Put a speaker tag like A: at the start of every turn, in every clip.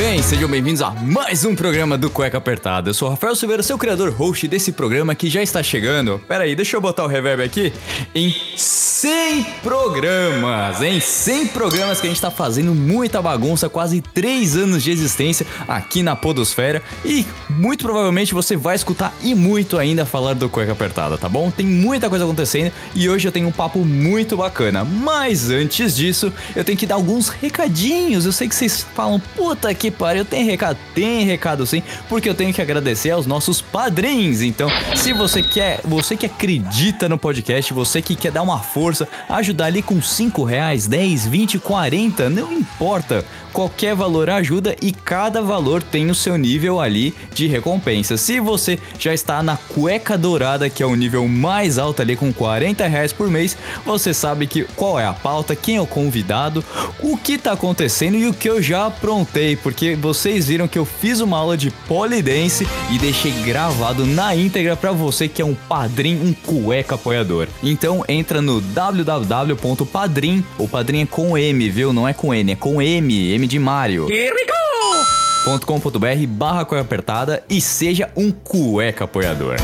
A: Bem, sejam bem-vindos a mais um programa do Cueca Apertada. Eu sou o Rafael Silveira, seu criador host desse programa que já está chegando. Pera aí, deixa eu botar o reverb aqui. Em 100 programas, em 100 programas que a gente está fazendo muita bagunça, quase 3 anos de existência aqui na Podosfera. E muito provavelmente você vai escutar e muito ainda falar do Cueca Apertada, tá bom? Tem muita coisa acontecendo e hoje eu tenho um papo muito bacana. Mas antes disso, eu tenho que dar alguns recadinhos. Eu sei que vocês falam, puta que pariu, tem recado? Tem recado sim, porque eu tenho que agradecer aos nossos padrinhos. Então, se você quer, você que acredita no podcast, você que quer dar uma força, ajudar ali com 5 reais, 10, 20, 40, não importa. Qualquer valor ajuda e cada valor tem o seu nível ali de recompensa. Se você já está na cueca dourada, que é o nível mais alto ali com 40 reais por mês, você sabe que qual é a pauta, quem é o convidado, o que está acontecendo e o que eu já aprontei, porque vocês viram que eu fiz uma aula de polidense e deixei gravado na íntegra para você que é um padrinho, um cueca apoiador. Então entra no www.padrim, o padrim é com M, viu? Não é com N, é com M, M de Mario.
B: Here we go!
A: .com.br barra cueca apertada e seja um cueca apoiador.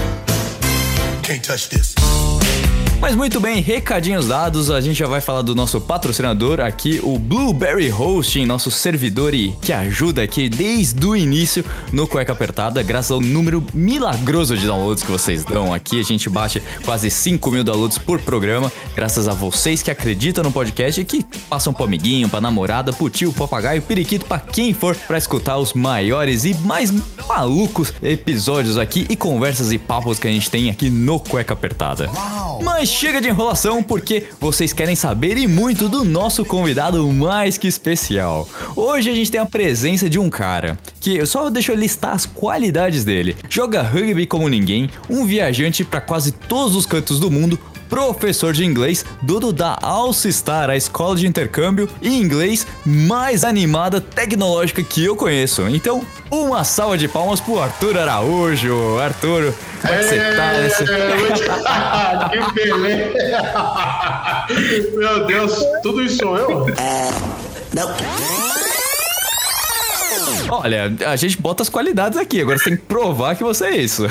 C: Can't touch this.
A: Mas muito bem, recadinhos dados, a gente já vai falar do nosso patrocinador aqui, o Blueberry Hosting, nosso servidor e que ajuda aqui desde o início no Cueca Apertada, graças ao número milagroso de downloads que vocês dão aqui. A gente bate quase 5 mil downloads por programa, graças a vocês que acreditam no podcast e que passam pro amiguinho, pra namorada, pro tio, papagaio, periquito, pra quem for, pra escutar os maiores e mais malucos episódios aqui e conversas e papos que a gente tem aqui no Cueca Apertada. Mas chega de enrolação porque vocês querem saber e muito do nosso convidado mais que especial. Hoje a gente tem a presença de um cara que eu só deixo listar as qualidades dele. Joga rugby como ninguém, um viajante para quase todos os cantos do mundo, professor de inglês, dono da Alcistar, a escola de intercâmbio e inglês mais animada tecnológica que eu conheço. Então, uma salva de palmas pro Arthur Araújo. Arthur, como é que você tá? nessa-
D: que beleza! Meu Deus, tudo isso sou eu?
A: Olha, a gente bota as qualidades aqui, agora você tem que provar que você é isso.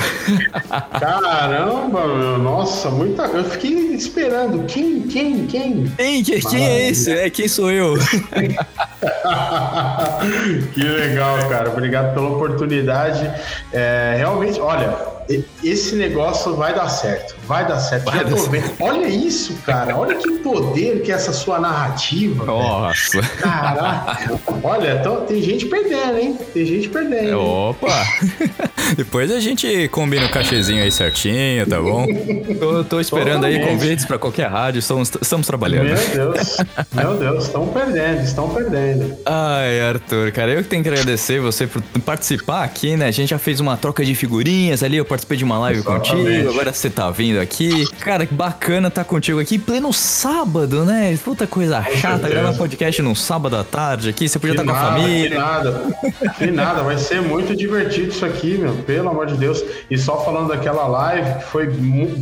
D: Caramba, meu, nossa, muita. Eu fiquei esperando. Quem, quem, quem?
A: Quem, quem, quem é esse? É, quem sou eu?
D: que legal, cara. Obrigado pela oportunidade. É, realmente, olha, esse negócio vai dar certo. Vai dar certo.
A: Vai dar certo.
D: Olha isso, cara. Olha que poder que é essa sua narrativa.
A: Nossa.
D: Caraca. Olha, então, tem gente perdendo, hein? Tem gente perdendo. hein?
A: Opa! Depois a gente combina o cachezinho aí certinho, tá bom? Tô, tô esperando aí
D: Totalmente.
A: convites pra qualquer rádio, estamos, estamos trabalhando.
D: Meu Deus, meu Deus, estão perdendo, estão perdendo.
A: Ai, Arthur, cara, eu que tenho que agradecer você por participar aqui, né? A gente já fez uma troca de figurinhas ali, eu participei de uma live
D: Exatamente.
A: contigo, agora você tá vindo aqui. Cara, que bacana tá contigo aqui, pleno sábado, né? Puta coisa chata,
D: certeza.
A: gravar podcast num sábado à tarde aqui, você podia estar com a família.
D: Que nada, que nada, vai ser muito divertido isso aqui, meu, pelo amor de Deus. E só falando daquela live, que foi,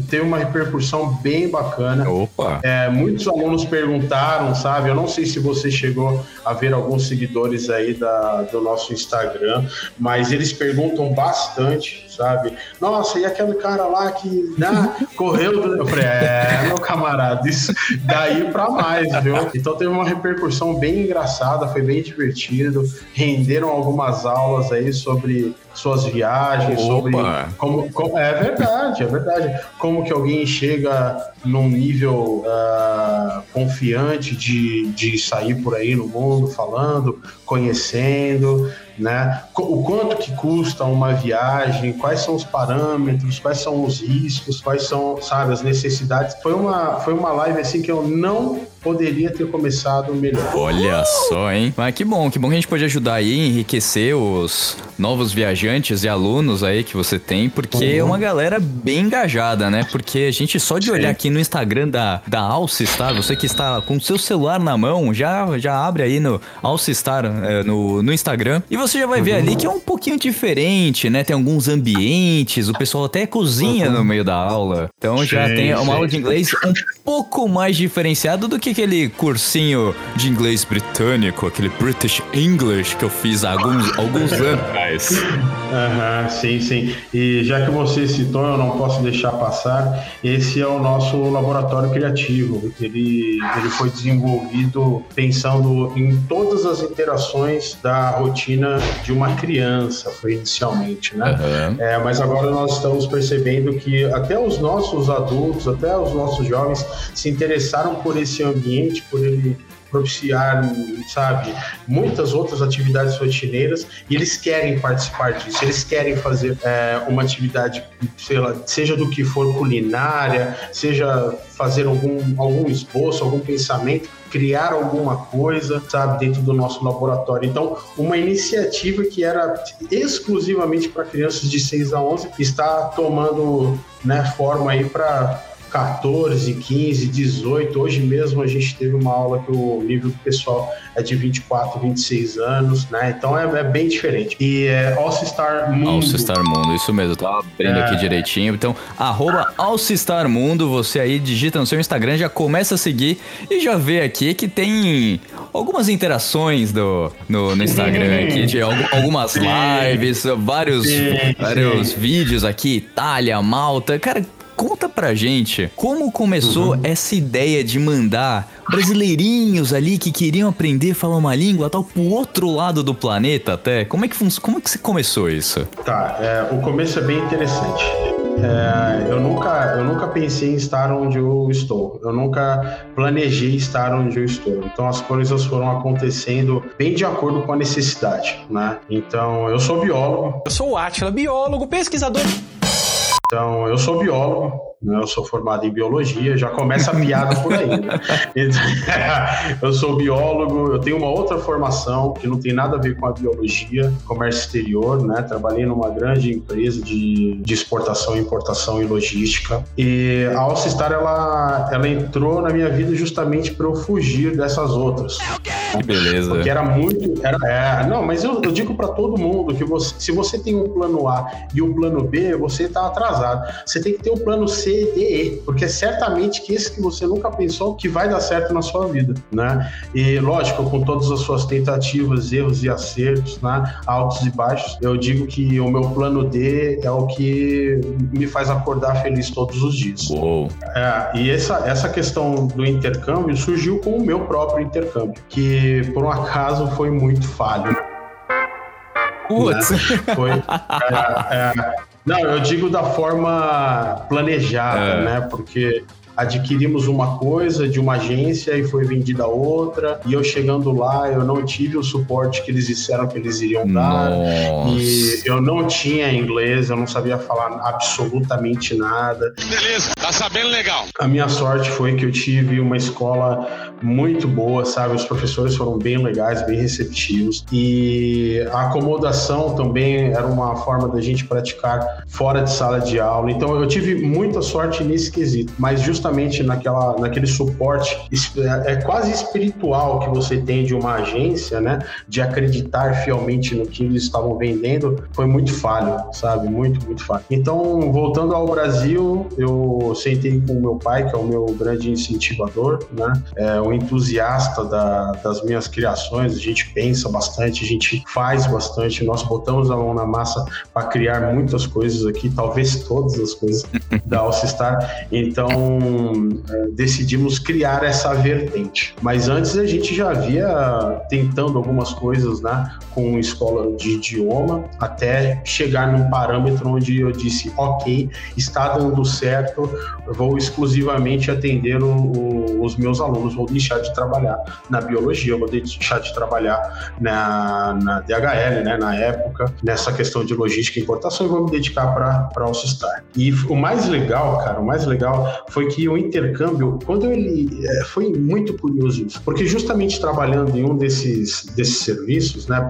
D: teve uma repercussão bem bacana.
A: Opa!
D: É, muitos alunos perguntaram, sabe? Eu não sei se você chegou a ver alguns seguidores aí da, do nosso Instagram, mas eles perguntam bastante, sabe? Nossa, e aquele cara lá que né, correu? Do... Eu falei, é, meu camarada, isso daí pra mais, viu? Então teve uma repercussão bem engraçada, foi bem divertido. Renderam algumas aulas aí sobre suas viagens,
A: Opa!
D: sobre como, como- é verdade, é verdade. Como que alguém chega num nível ah, confiante de, de sair por aí no mundo falando, conhecendo, né? O quanto que custa uma viagem, quais são os parâmetros, quais são os riscos, quais são, sabe, as necessidades. Foi uma, foi uma live assim que eu não poderia ter começado melhor.
A: Olha só, hein? Mas que bom, que bom que a gente pode ajudar aí enriquecer os novos viajantes e alunos aí que você tem, porque é uma galera bem engajada, né? Porque a gente só de olhar aqui no Instagram da, da Alcistar, você que está com o seu celular na mão, já, já abre aí no Alcistar é, no, no Instagram e você já vai ver ali que é um pouquinho diferente, né? Tem alguns ambientes, o pessoal até cozinha no meio da aula. Então já
D: Sim,
A: tem uma
D: sim.
A: aula de inglês um pouco mais diferenciado do que aquele cursinho de inglês britânico, aquele British English que eu fiz há alguns, alguns anos atrás.
D: Aham, sim, sim. E já que você citou, eu não posso deixar passar, esse é o nosso laboratório criativo. Ele, ele foi desenvolvido pensando em todas as interações da rotina de uma criança, foi inicialmente, né?
A: Aham.
D: É, mas agora nós estamos percebendo que até os nossos adultos, até os nossos jovens se interessaram por esse ambiente, por ele propiciar, sabe, muitas outras atividades rotineiras e eles querem participar disso, eles querem fazer é, uma atividade, sei lá, seja do que for culinária, seja fazer algum, algum esboço, algum pensamento, criar alguma coisa, sabe, dentro do nosso laboratório. Então, uma iniciativa que era exclusivamente para crianças de 6 a 11 está tomando né, forma aí para 14, 15, 18. Hoje mesmo a gente teve uma aula que o nível do pessoal é de 24, 26 anos, né? Então é, é bem diferente. E é All-Star Mundo.
A: Alcistar Mundo, isso mesmo, tava abrindo
D: É.
A: aqui direitinho. Então, arroba Alcistar Mundo, você aí digita no seu Instagram, já começa a seguir e já vê aqui que tem algumas interações do, no, no Instagram aqui, de algu- algumas lives, vários,
D: Sim,
A: vários vídeos aqui, Itália, Malta. Cara, conta pra gente como começou essa ideia de mandar brasileirinhos ali que queriam aprender a falar uma língua tal pro outro lado do planeta até. Como é que, como é que começou isso?
D: Tá, é, o começo é bem interessante. É, eu, nunca, eu nunca pensei em estar onde eu estou. Eu nunca planejei estar onde eu estou. Então as coisas foram acontecendo bem de acordo com a necessidade, né? Então eu sou biólogo.
E: Eu sou o Átila, biólogo, pesquisador.
D: Então eu sou biólogo. Eu sou formado em biologia. Já começa a piada por aí. Né? Então, eu sou biólogo. Eu tenho uma outra formação que não tem nada a ver com a biologia, comércio exterior, né? Trabalhei numa grande empresa de, de exportação, importação e logística. E a Alcistar ela, ela entrou na minha vida justamente para eu fugir dessas outras.
A: Que beleza.
D: Porque era muito. Era, é, não, mas eu, eu digo para todo mundo que você, se você tem um plano A e um plano B, você está atrasado. Você tem que ter o plano C, D, porque é certamente que esse que você nunca pensou que vai dar certo na sua vida, né? E lógico, com todas as suas tentativas, erros e acertos, né? Altos e baixos, eu digo que o meu plano D é o que me faz acordar feliz todos os dias.
A: Uou.
D: É, e essa, essa questão do intercâmbio surgiu com o meu próprio intercâmbio, que por um acaso foi muito falho.
A: Putz.
D: Foi, é, é, não, eu digo da forma planejada,
A: É.
D: né? Porque adquirimos uma coisa de uma agência e foi vendida outra, e eu chegando lá, eu não tive o suporte que eles disseram que eles iriam dar.
A: Nossa.
D: E eu não tinha inglês, eu não sabia falar absolutamente nada.
C: Beleza, tá sabendo legal.
D: A minha sorte foi que eu tive uma escola muito boa, sabe? Os professores foram bem legais, bem receptivos. E a acomodação também era uma forma da gente praticar fora de sala de aula. Então eu tive muita sorte nesse quesito, mas justamente naquela, naquele suporte é é quase espiritual que você tem de uma agência, né? De acreditar fielmente no que eles estavam vendendo, foi muito falho, sabe? Muito, muito falho. Então, voltando ao Brasil, eu sentei com o meu pai, que é o meu grande incentivador, né? É um entusiasta da- das minhas criações. A gente pensa bastante, a gente faz bastante. Nós botamos a mão na massa para criar muitas coisas aqui, talvez todas as coisas da Alcistar. Então, é, decidimos criar essa vertente. Mas antes a gente já havia tentando algumas coisas, né? Com escola de idioma, até chegar num parâmetro onde eu disse, ok, está dando certo, vou exclusivamente atender o- o- os meus alunos, vou deixar de trabalhar na biologia, vou deixar de trabalhar na, na DHL, né, na época, nessa questão de logística e importação, e vou me dedicar para a Alcistar. E o mais legal, cara, o mais legal foi que o intercâmbio, quando ele é, foi muito curioso isso, porque justamente trabalhando em um desses, desses serviços, né,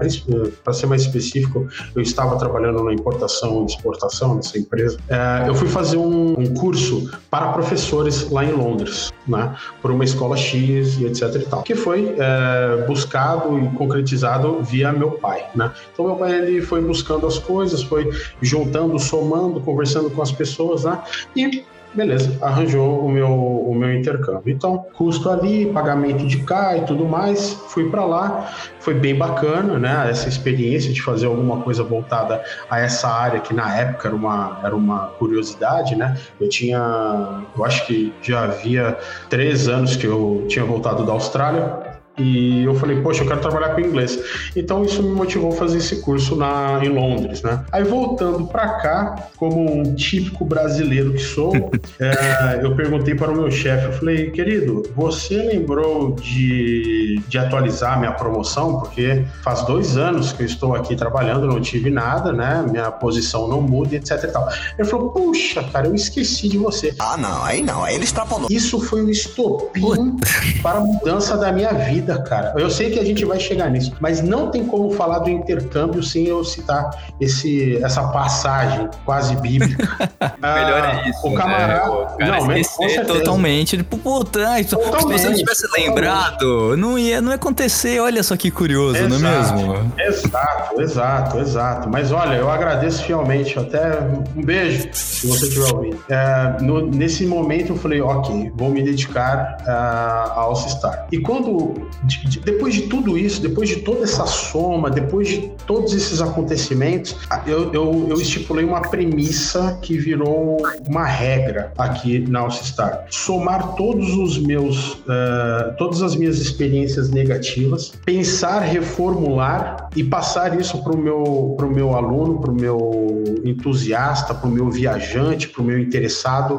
D: para ser mais específico, eu estava trabalhando na importação e exportação dessa empresa, é, eu fui fazer um, um, curso para professores lá em Londres, né, por uma escola X e etc e tal, que foi é, buscado e concretizado via meu pai, né. Então meu pai ele foi buscando as coisas, foi juntando, somando, conversando com as pessoas, né, e beleza, arranjou o meu, o meu intercâmbio. Então, custo ali, pagamento de cá e tudo mais, fui para lá, foi bem bacana, né? Essa experiência de fazer alguma coisa voltada a essa área que na época era uma, era uma curiosidade, né? Eu tinha, eu acho que já havia três anos que eu tinha voltado da Austrália e eu falei, poxa, eu quero trabalhar com inglês. Então isso me motivou a fazer esse curso na, em Londres, né? Aí voltando para cá, como um típico brasileiro que sou, é, eu perguntei para o meu chefe, eu falei, querido, você lembrou de, de atualizar minha promoção? Porque faz dois anos que eu estou aqui trabalhando, não tive nada, né? Minha posição não muda, etc e tal. Ele falou, puxa, cara, eu esqueci de você.
F: Ah, não, aí não, aí ele extrapolou.
D: Isso foi um estopim para a mudança da minha vida vida, cara. Eu sei que a gente vai chegar nisso, mas não tem como falar do intercâmbio sem eu citar esse, essa passagem quase bíblica.
A: Melhor é ah, isso.
D: O camarada. Né?
A: O cara não, esquecer totalmente. Tipo, puta, se você não tivesse lembrado, não ia, não ia acontecer. Olha só que curioso, exato, não é mesmo?
D: Exato, exato, exato. Mas olha, eu agradeço fielmente. Até um beijo, se você estiver ouvindo. É, no, nesse momento eu falei, ok, vou me dedicar uh, ao Star. E quando de, de, depois de tudo isso, depois de toda essa soma, depois de todos esses acontecimentos, eu, eu, eu estipulei uma premissa que virou uma regra aqui na Alcistar. Somar todos os meus, uh, todas as minhas experiências negativas, pensar, reformular e passar isso para o meu, pro meu aluno, para o meu entusiasta, para o meu viajante, para o meu interessado,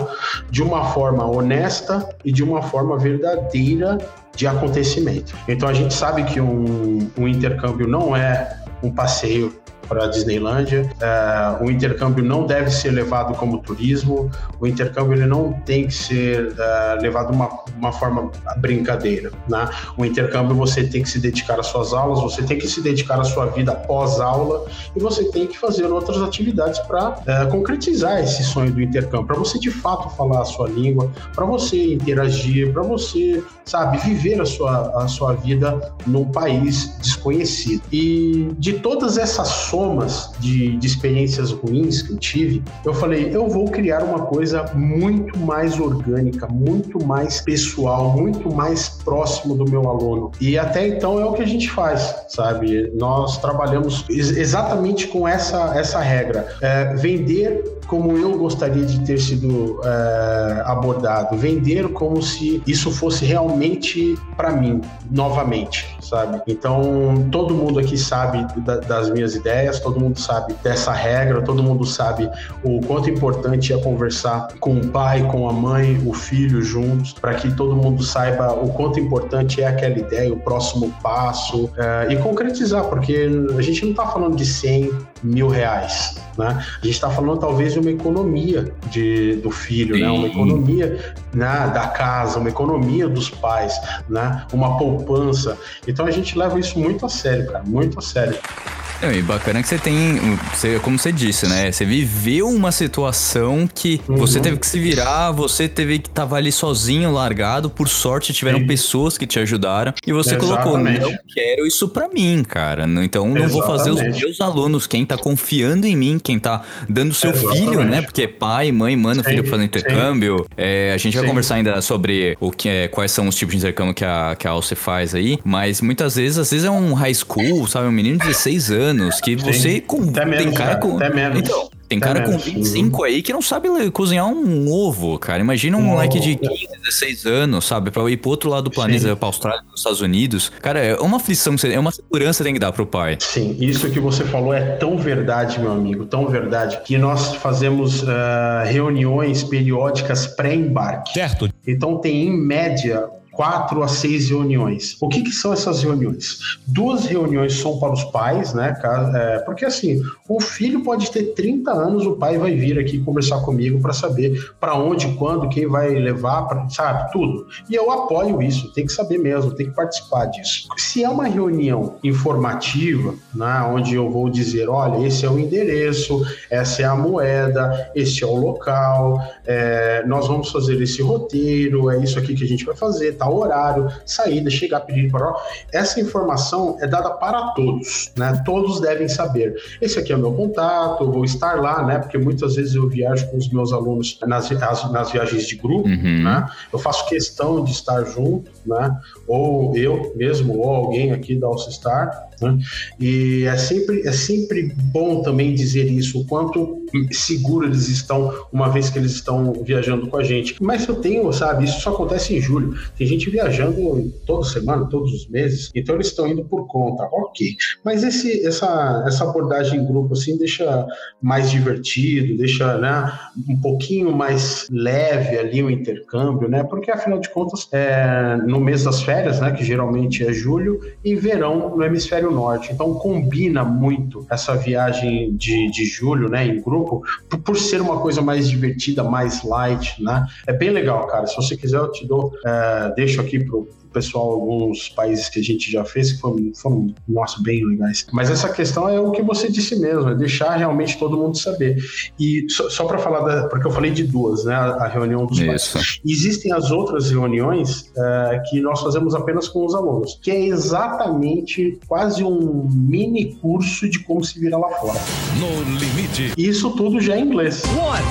D: de uma forma honesta e de uma forma verdadeira de acontecimento. Então a gente sabe que um, um intercâmbio não é um passeio para a Disneylândia. É, o intercâmbio não deve ser levado como turismo, o intercâmbio ele não tem que ser é, levado de uma, uma forma brincadeira. Né? O intercâmbio você tem que se dedicar às suas aulas, você tem que se dedicar à sua vida pós-aula e você tem que fazer outras atividades para é, concretizar esse sonho do intercâmbio, para você de fato falar a sua língua, para você interagir, para você, sabe, viver a sua, a sua vida num país desconhecido. E de todas essas somas de, de experiências ruins que eu tive, eu falei, eu vou criar uma coisa muito mais orgânica, muito mais pessoal, muito mais próximo do meu aluno. E até então é o que a gente faz, sabe? Nós trabalhamos exatamente com essa, essa regra. É, vender como eu gostaria de ter sido é, abordado, vender como se isso fosse realmente para mim, novamente, sabe? Então, todo mundo aqui sabe da, das minhas ideias, todo mundo sabe dessa regra, todo mundo sabe o quanto importante é conversar com o pai, com a mãe, o filho juntos, para que todo mundo saiba o quanto importante é aquela ideia, o próximo passo é, e concretizar, porque a gente não está falando de 100 mil reais, né? A gente está falando talvez de uma economia de, do filho, né? Uma economia né, da casa, uma economia dos pais, né? Uma poupança. Então a gente leva isso muito a sério, cara, muito a sério.
A: É, e bacana que você tem, você, como você disse, né? Você viveu uma situação que uhum. você teve que se virar, você teve que estar ali sozinho, largado. Por sorte, tiveram Sim. pessoas que te ajudaram. E você Exatamente. colocou, não quero isso para mim, cara. Então não Exatamente. vou fazer os meus alunos, quem tá confiando em mim, quem tá dando seu Exatamente. filho, né? Porque pai, mãe, mano, filho fazendo intercâmbio. É, a gente vai Sim. conversar ainda sobre o que é, quais são os tipos de intercâmbio que a, que a Alce faz aí. Mas muitas vezes, às vezes é um high school, sabe? Um menino de 16 anos anos que você com,
D: até
A: tem
D: menos,
A: cara, com.
D: Até menos.
A: Então, tem cara com 25 aí que não sabe cozinhar um ovo, cara. Imagina um oh, moleque de 15, 16 anos, sabe? Pra ir pro outro lado do planeta, Sim. pra Austrália, pros Estados Unidos. Cara, é uma aflição, é uma segurança que tem que dar pro pai.
D: Sim, isso que você falou é tão verdade, meu amigo, tão verdade, que nós fazemos uh, reuniões periódicas pré-embarque.
A: Certo.
D: Então tem, em média, quatro a seis reuniões. O que, que são essas reuniões? Duas reuniões são para os pais, né? É, porque assim, o filho pode ter 30 anos, o pai vai vir aqui conversar comigo para saber para onde, quando, quem vai levar, pra, sabe, tudo. E eu apoio isso, tem que saber mesmo, tem que participar disso. Se é uma reunião informativa, né, onde eu vou dizer, olha, esse é o endereço, essa é a moeda, esse é o local, é, nós vamos fazer esse roteiro, é isso aqui que a gente vai fazer, tal horário, saída, chegar, pedir para essa informação é dada para todos, né? Todos devem saber. Esse aqui é o meu contato, eu vou estar lá, né? Porque muitas vezes eu viajo com os meus alunos nas, nas viagens de grupo, uhum. né? Eu faço questão de estar junto, né? Ou eu mesmo, ou alguém aqui da All Star, né? E é sempre, é sempre bom também dizer isso, o quanto seguro eles estão, uma vez que eles estão viajando com a gente. Mas eu tenho, sabe, isso só acontece em julho. Tem gente viajando toda semana, todos os meses, então eles estão indo por conta. Ok. Mas esse, essa, essa abordagem em grupo, assim, deixa mais divertido, deixa né, um pouquinho mais leve ali o intercâmbio, né? Porque afinal de contas, é no mês das férias, né, que geralmente é julho, e verão no hemisfério hemisfério norte. Então combina muito essa viagem de, de julho, né, em grupo, por, por, ser uma coisa mais divertida, mais light, né? É bem legal, cara. Se você quiser, eu te dou, é, deixo aqui pro, pessoal alguns países que a gente já fez que foram, foram nossa, bem legais. Mas essa questão é o que você disse mesmo, é deixar realmente todo mundo saber. E só, só para falar, da, porque eu falei de duas, né? A, a reunião dos Isso. pais. Existem as outras reuniões é, que nós fazemos apenas com os alunos, que é exatamente quase um mini curso de como se virar lá fora. No limite. Isso tudo já é inglês. One,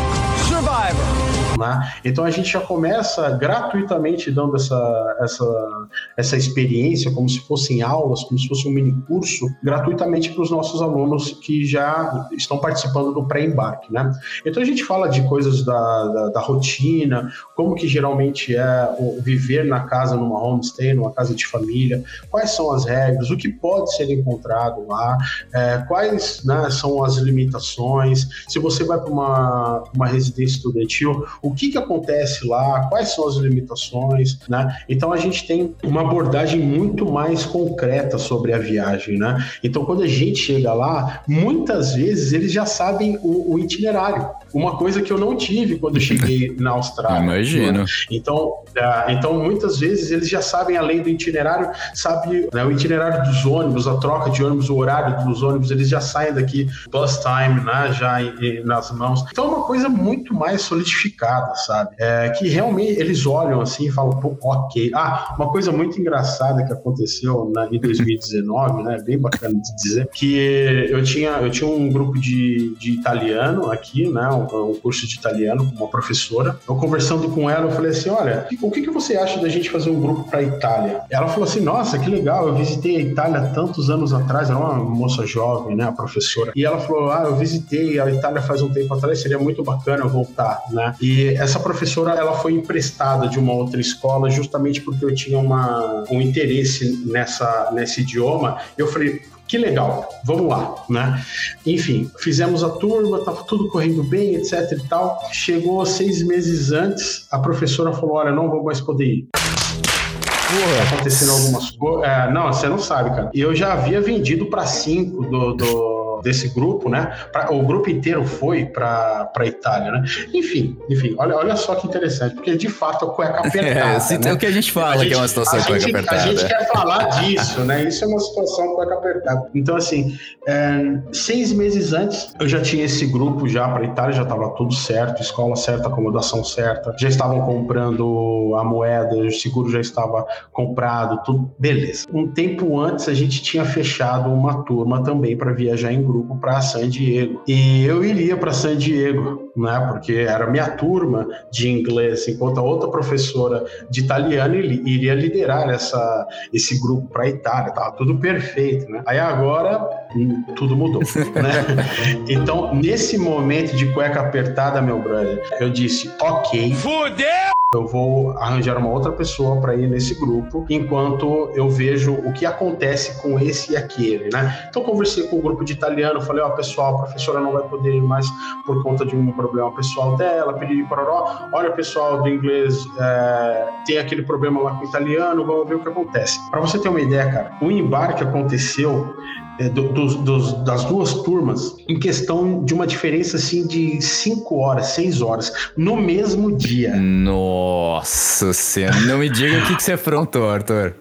D: Survivor. Né? Então a gente já começa gratuitamente dando essa, essa, essa experiência, como se fossem aulas, como se fosse um mini curso, gratuitamente para os nossos alunos que já estão participando do pré-embarque. Né? Então a gente fala de coisas da, da, da, rotina, como que geralmente é viver na casa, numa homestay, numa casa de família, quais são as regras, o que pode ser encontrado lá, é, quais né, são as limitações, se você vai para uma, uma residência estudantil, o que, que acontece lá, quais são as limitações, né? Então a gente tem uma abordagem muito mais concreta sobre a viagem, né? Então quando a gente chega lá, muitas vezes eles já sabem o, o itinerário. Uma coisa que eu não tive quando cheguei na Austrália.
A: Imagino. Né?
D: Então, uh, então muitas vezes eles já sabem além do itinerário, sabe né, o itinerário dos ônibus, a troca de ônibus, o horário dos ônibus, eles já saem daqui bus time, né? Já em, em, nas mãos. Então é uma coisa muito mais solidificada sabe? É, que realmente eles olham assim e falam, pô, ok. Ah, uma coisa muito engraçada que aconteceu na, em 2019, né? Bem bacana de dizer, que eu tinha, eu tinha um grupo de, de italiano aqui, né? Um, um curso de italiano com uma professora. Eu conversando com ela, eu falei assim: olha, o que, que você acha da gente fazer um grupo para Itália? Ela falou assim: nossa, que legal, eu visitei a Itália tantos anos atrás, era uma moça jovem, né? A professora. E ela falou: ah, eu visitei a Itália faz um tempo atrás, seria muito bacana voltar, né? E essa professora ela foi emprestada de uma outra escola justamente porque eu tinha uma, um interesse nessa, nesse idioma. Eu falei, que legal, vamos lá, né? Enfim, fizemos a turma, tava tudo correndo bem, etc e tal. Chegou seis meses antes, a professora falou: Olha, não vou mais poder ir. Porra. Acontecendo algumas coisas. É, não, você não sabe, cara. E eu já havia vendido para cinco do, do desse grupo, né? Pra, o grupo inteiro foi para a Itália, né? Enfim, enfim, olha, olha só que interessante, porque de fato a cueca apertada.
A: É, né? o que a gente fala a gente, que é uma situação cueca gente, apertada.
D: A gente quer falar disso, né? Isso é uma situação cueca apertada. Então, assim, é, seis meses antes, eu já tinha esse grupo já para Itália, já estava tudo certo, escola certa, acomodação certa, já estavam comprando a moeda, o seguro já estava comprado, tudo beleza. Um tempo antes, a gente tinha fechado uma turma também para viajar em grupo grupo para San Diego. E eu iria para San Diego, né? Porque era minha turma de inglês, enquanto a outra professora de italiano iria liderar essa, esse grupo para a Itália. Tava tudo perfeito, né? Aí agora hum, tudo mudou, né? Então, nesse momento de cueca apertada, meu brother, eu disse, ok. Fudeu! Eu vou arranjar uma outra pessoa para ir nesse grupo, enquanto eu vejo o que acontece com esse e aquele, né? Então conversei com o grupo de italiano, falei, ó, pessoal, a professora não vai poder ir mais por conta de um problema pessoal dela, pedi para olha, pessoal do inglês, é, tem aquele problema lá com o italiano, vamos ver o que acontece. Para você ter uma ideia, cara, o embarque aconteceu é, do, dos, das duas turmas em questão de uma diferença assim de 5 horas, 6 horas, no mesmo dia.
A: Nossa senhora, não me diga o que, que você afrontou, Arthur.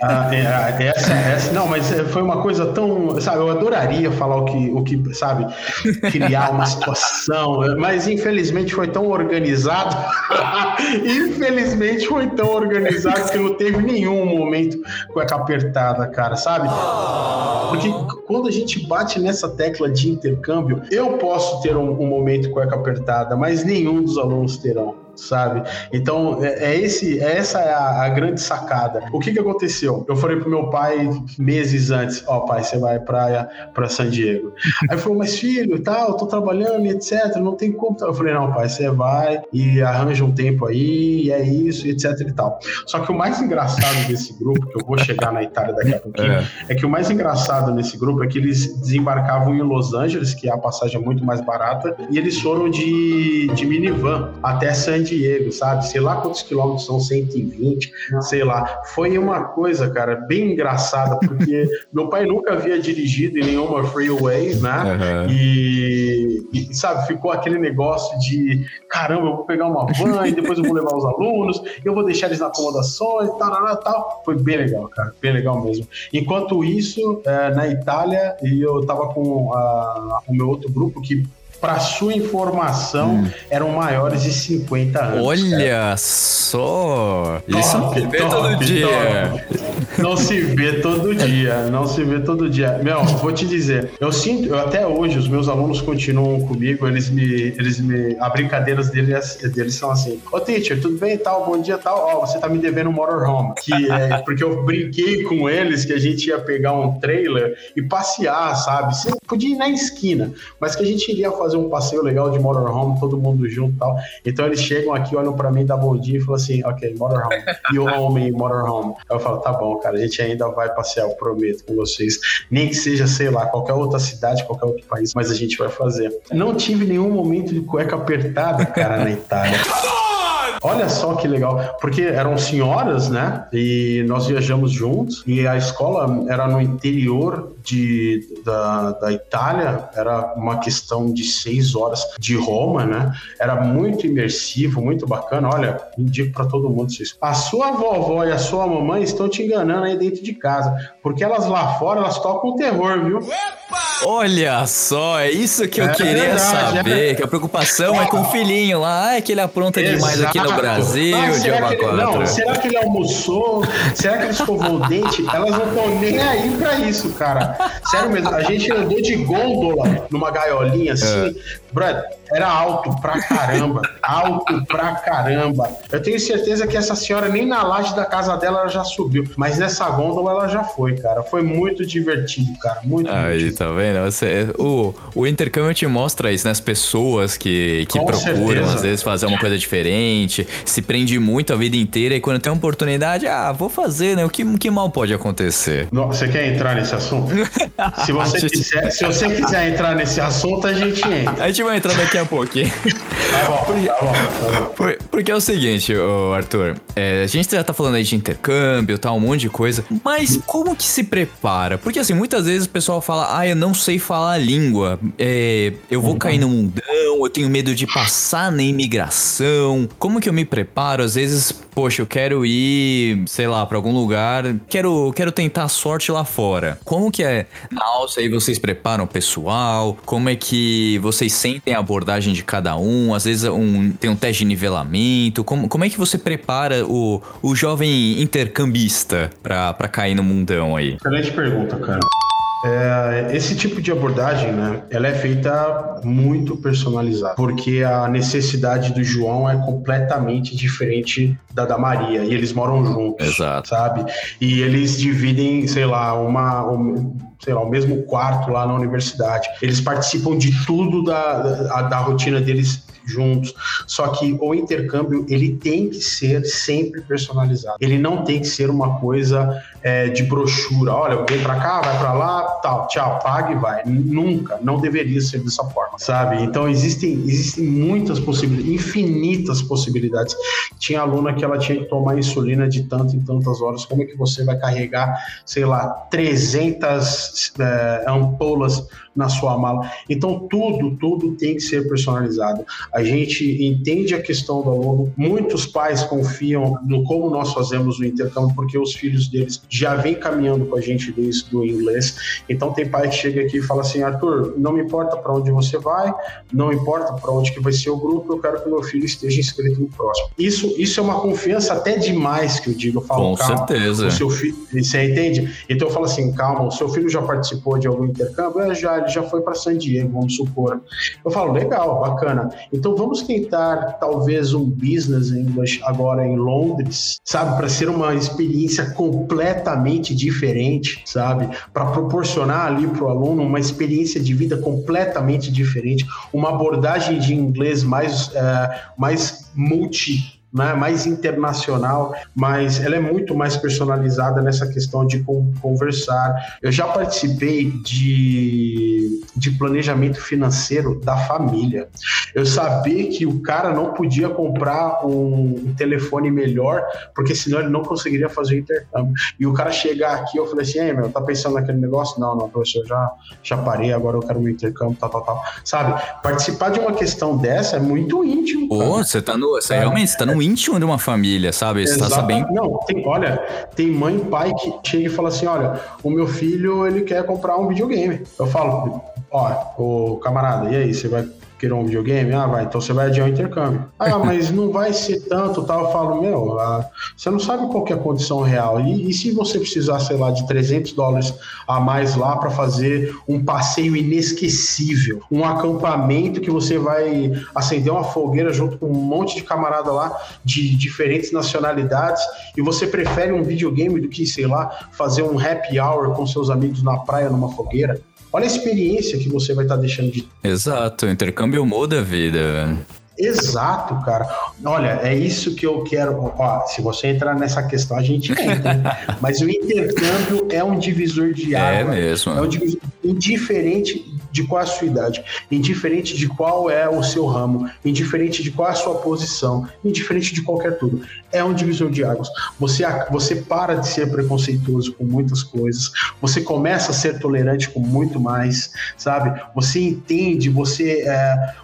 D: Ah, é, ah, essa, essa, não, mas é, foi uma coisa tão, sabe, eu adoraria falar o que, o que, sabe, criar uma situação, mas infelizmente foi tão organizado, infelizmente foi tão organizado que não teve nenhum momento cueca apertada, cara, sabe? Porque quando a gente bate nessa tecla de intercâmbio, eu posso ter um, um momento cueca apertada, mas nenhum dos alunos terão sabe? Então, é, é, esse, é essa é a, a, grande sacada. O que que aconteceu? Eu falei pro meu pai meses antes, ó, oh, pai, você vai praia para San Diego. Aí falou, mas filho, tal, tô trabalhando etc, não tem como. Eu falei, não, pai, você vai e arranja um tempo aí, e é isso, etc e tal. Só que o mais engraçado desse grupo, que eu vou chegar na Itália daqui a pouquinho, é. é que o mais engraçado nesse grupo é que eles desembarcavam em Los Angeles, que é a passagem muito mais barata, e eles foram de, de minivan até San Diego, sabe? Sei lá quantos quilômetros são, 120, sei lá. Foi uma coisa, cara, bem engraçada, porque meu pai nunca havia dirigido em nenhuma freeway, né? Uhum. E, e, sabe, ficou aquele negócio de caramba, eu vou pegar uma van e depois eu vou levar os alunos, eu vou deixar eles na acomodação e tal, tal. Foi bem legal, cara, bem legal mesmo. Enquanto isso, é, na Itália, e eu tava com a, o meu outro grupo que para sua informação, hum. eram maiores de 50 anos.
A: Olha cara. só! Isso não se vê todo dia.
D: Não se vê todo dia. Não se vê todo dia. Meu, vou te dizer, eu sinto, eu, até hoje, os meus alunos continuam comigo, eles me. Eles me. A brincadeiras deles, deles são assim: Ô teacher, tudo bem tal? Bom dia tal. Ó, você tá me devendo um motorhome. Que é porque eu brinquei com eles que a gente ia pegar um trailer e passear, sabe? Você podia ir na esquina, mas que a gente iria fazer fazer um passeio legal de motorhome, todo mundo junto e tal. Então eles chegam aqui, olham para mim, dá bom dia e falam assim, ok, motorhome, you home, motorhome. Eu falo, tá bom, cara, a gente ainda vai passear, eu prometo com vocês. Nem que seja, sei lá, qualquer outra cidade, qualquer outro país, mas a gente vai fazer. Não tive nenhum momento de cueca apertada, cara, na Itália. Olha só que legal, porque eram senhoras, né? E nós viajamos juntos e a escola era no interior de, da, da Itália, era uma questão de seis horas de Roma, né? Era muito imersivo, muito bacana. Olha, indico para todo mundo isso. A sua vovó e a sua mamãe estão te enganando aí dentro de casa, porque elas lá fora elas tocam terror, viu?
A: Olha só, é isso que eu é queria verdade, saber, é. que a preocupação é com o filhinho lá, é que ele apronta Exato. demais aqui no Brasil, ah,
D: será, que ele, não, será que ele almoçou? será que ele escovou o dente? Elas não estão nem aí pra isso, cara. Sério mesmo, a gente andou de gôndola numa gaiolinha assim, é. brother, era alto pra caramba, alto pra caramba. Eu tenho certeza que essa senhora nem na laje da casa dela ela já subiu, mas nessa gôndola ela já foi, cara. Foi muito divertido, cara, muito
A: Aí,
D: divertido.
A: tá vendo? Você, o, o intercâmbio te mostra isso, né? As pessoas que, que procuram, certeza. às vezes, fazer uma coisa diferente, se prende muito a vida inteira e quando tem uma oportunidade, ah, vou fazer, né? O que, que mal pode acontecer?
D: Você quer entrar nesse assunto? se, você quiser, se você quiser entrar nesse assunto, a gente entra.
A: A gente vai entrar daqui a pouquinho. Tá bom, porque, tá bom, tá bom. Porque é o seguinte, Arthur, é, a gente já tá falando aí de intercâmbio, tal, um monte de coisa, mas como que se prepara? Porque assim, muitas vezes o pessoal fala, ah, eu não sei falar a língua, é, eu vou cair no mundão, eu tenho medo de passar na imigração, como que eu me preparo? Às vezes, poxa, eu quero ir, sei lá, para algum lugar, quero, quero tentar a sorte lá fora. Como que é na alça aí vocês preparam o pessoal? Como é que vocês sentem a abordagem de cada um? Às vezes um, tem um teste de nivelamento. Como, como é que você prepara o, o jovem intercambista pra, pra cair no mundão aí?
D: Excelente pergunta, cara. É, esse tipo de abordagem, né, ela é feita muito personalizada, porque a necessidade do João é completamente diferente da da Maria, e eles moram juntos,
A: Exato.
D: sabe? E eles dividem, sei lá, uma, sei lá, o mesmo quarto lá na universidade. Eles participam de tudo da, da, da rotina deles juntos. Só que o intercâmbio ele tem que ser sempre personalizado. Ele não tem que ser uma coisa é, de brochura. Olha, vem para cá, vai para lá, tal, tchau, paga e vai. Nunca, não deveria ser dessa forma, sabe? Então existem existem muitas possibilidades, infinitas possibilidades. Tinha aluna que ela tinha que tomar insulina de tanto em tantas horas. Como é que você vai carregar, sei lá, 300 é, ampolas na sua mala. Então, tudo, tudo tem que ser personalizado. A gente entende a questão do aluno. Muitos pais confiam no como nós fazemos o intercâmbio, porque os filhos deles já vêm caminhando com a gente desde o inglês. Então, tem pai que chega aqui e fala assim: Arthur, não me importa para onde você vai, não importa para onde que vai ser o grupo, eu quero que meu filho esteja inscrito no próximo. Isso, isso é uma confiança até demais que eu digo. Eu falo,
A: Com certeza.
D: O seu filho, você entende? Então, eu falo assim: calma, o seu filho já participou de algum intercâmbio? É, já, já foi para San Diego, vamos supor. Eu falo, legal, bacana. Então vamos tentar talvez um business English agora em Londres, sabe, para ser uma experiência completamente diferente, sabe, para proporcionar ali para o aluno uma experiência de vida completamente diferente, uma abordagem de inglês mais, é, mais multi né, mais internacional, mas ela é muito mais personalizada nessa questão de conversar. Eu já participei de, de planejamento financeiro da família. Eu sabia que o cara não podia comprar um telefone melhor, porque senão ele não conseguiria fazer o intercâmbio. E o cara chegar aqui, eu falei assim: Ei, meu, tá pensando naquele negócio? Não, não, professor, já, já parei, agora eu quero meu intercâmbio, tal, tal, tal. Sabe? Participar de uma questão dessa é muito íntimo.
A: Pô, você tá no. Você realmente está no íntimo de uma família, sabe? Você tá sabendo.
D: Não, tem, olha, tem mãe e pai que chega e fala assim: olha, o meu filho ele quer comprar um videogame. Eu falo, ó, o camarada, e aí, você vai querer um videogame? Ah, vai, então você vai adiar o intercâmbio. Ah, mas não vai ser tanto, tal. Eu falo, meu, ah, você não sabe qual é a condição real. E, e, se você precisar, sei lá, de 300 dólares a mais lá para fazer um passeio inesquecível, um acampamento que você vai acender uma fogueira junto com um monte de camarada lá de diferentes nacionalidades e você prefere um videogame do que, sei lá, fazer um happy hour com seus amigos na praia numa fogueira? Olha a experiência que você vai estar tá deixando de.
A: Exato, o intercâmbio muda a vida,
D: Exato, cara. Olha, é isso que eu quero. Ó, se você entrar nessa questão, a gente entra. Mas o intercâmbio é um divisor de é água.
A: É mesmo.
D: É um divisor indiferente de qual é a sua idade, indiferente de qual é o seu ramo, indiferente de qual é a sua posição, indiferente de qualquer tudo. É um divisor de águas. Você, você para de ser preconceituoso com muitas coisas, você começa a ser tolerante com muito mais, sabe? Você entende, você é,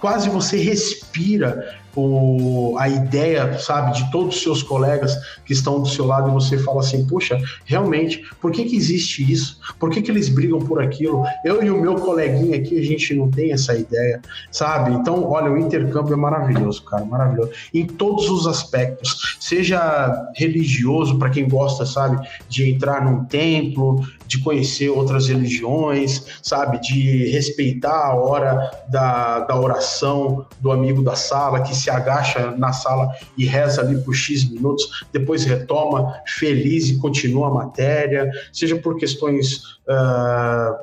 D: quase você respira o, a ideia, sabe, de todos os seus colegas que estão do seu lado e você fala assim, puxa, realmente, por que que existe isso? Por que que eles brigam por aquilo? Eu e o meu coleguinha aqui, a gente não tem essa ideia, sabe? Então, olha, o intercâmbio é maravilhoso, cara, maravilhoso. Em todos os aspectos, seja religioso, para quem gosta, sabe, de entrar num templo, de conhecer outras religiões, sabe, de respeitar a hora da, da oração do amigo da sala, que se agacha na sala e reza ali por X minutos, depois retoma feliz e continua a matéria, seja por questões uh,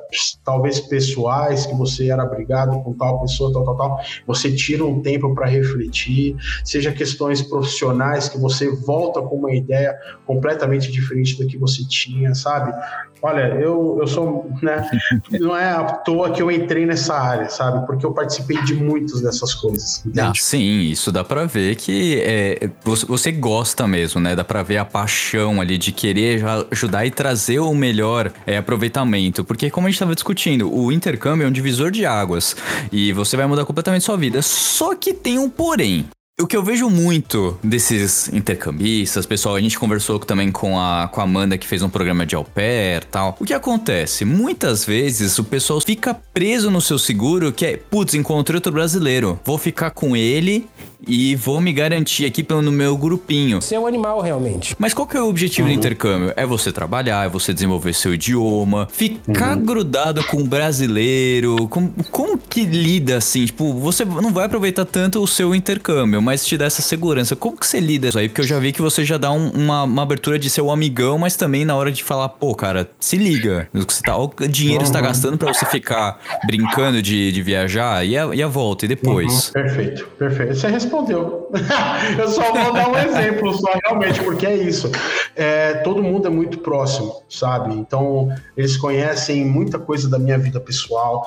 D: talvez pessoais, que você era brigado com tal pessoa, tal, tal, tal, você tira um tempo para refletir, seja questões profissionais, que você volta com uma ideia completamente diferente da que você tinha, sabe? Olha, eu, eu sou, né, não é à toa que eu entrei nessa área, sabe? Porque eu participei de muitas dessas coisas.
A: Ah, sim, isso dá pra ver que é, você gosta mesmo, né? Dá pra ver a paixão ali de querer ajudar e trazer o melhor é, aproveitamento. Porque, como a gente tava discutindo, o intercâmbio é um divisor de águas e você vai mudar completamente sua vida. Só que tem um porém. O que eu vejo muito desses intercambistas, pessoal, a gente conversou também com a, com a Amanda que fez um programa de au pair tal. O que acontece? Muitas vezes o pessoal fica preso no seu seguro que é, putz, encontrei outro brasileiro, vou ficar com ele e vou me garantir aqui pelo no meu grupinho.
E: Você é um animal, realmente.
A: Mas qual que é o objetivo do intercâmbio? É você trabalhar, é você desenvolver seu idioma, ficar grudado com o brasileiro. Com, como que lida assim? Tipo, você não vai aproveitar tanto o seu intercâmbio, mas te dá essa segurança. Como que você lida isso aí? Porque eu já vi que você já dá um- uma, uma abertura de ser o amigão, mas também na hora de falar, pô, cara, se liga. você tá, o dinheiro que você tá gastando pra você ficar brincando de, de viajar e a, e a volta, e depois.
D: Perfeito, perfeito. Você respondeu. Eu só vou dar um exemplo, só realmente, porque é isso. É, todo mundo é muito próximo, sabe? Então, eles conhecem muita coisa da minha vida pessoal.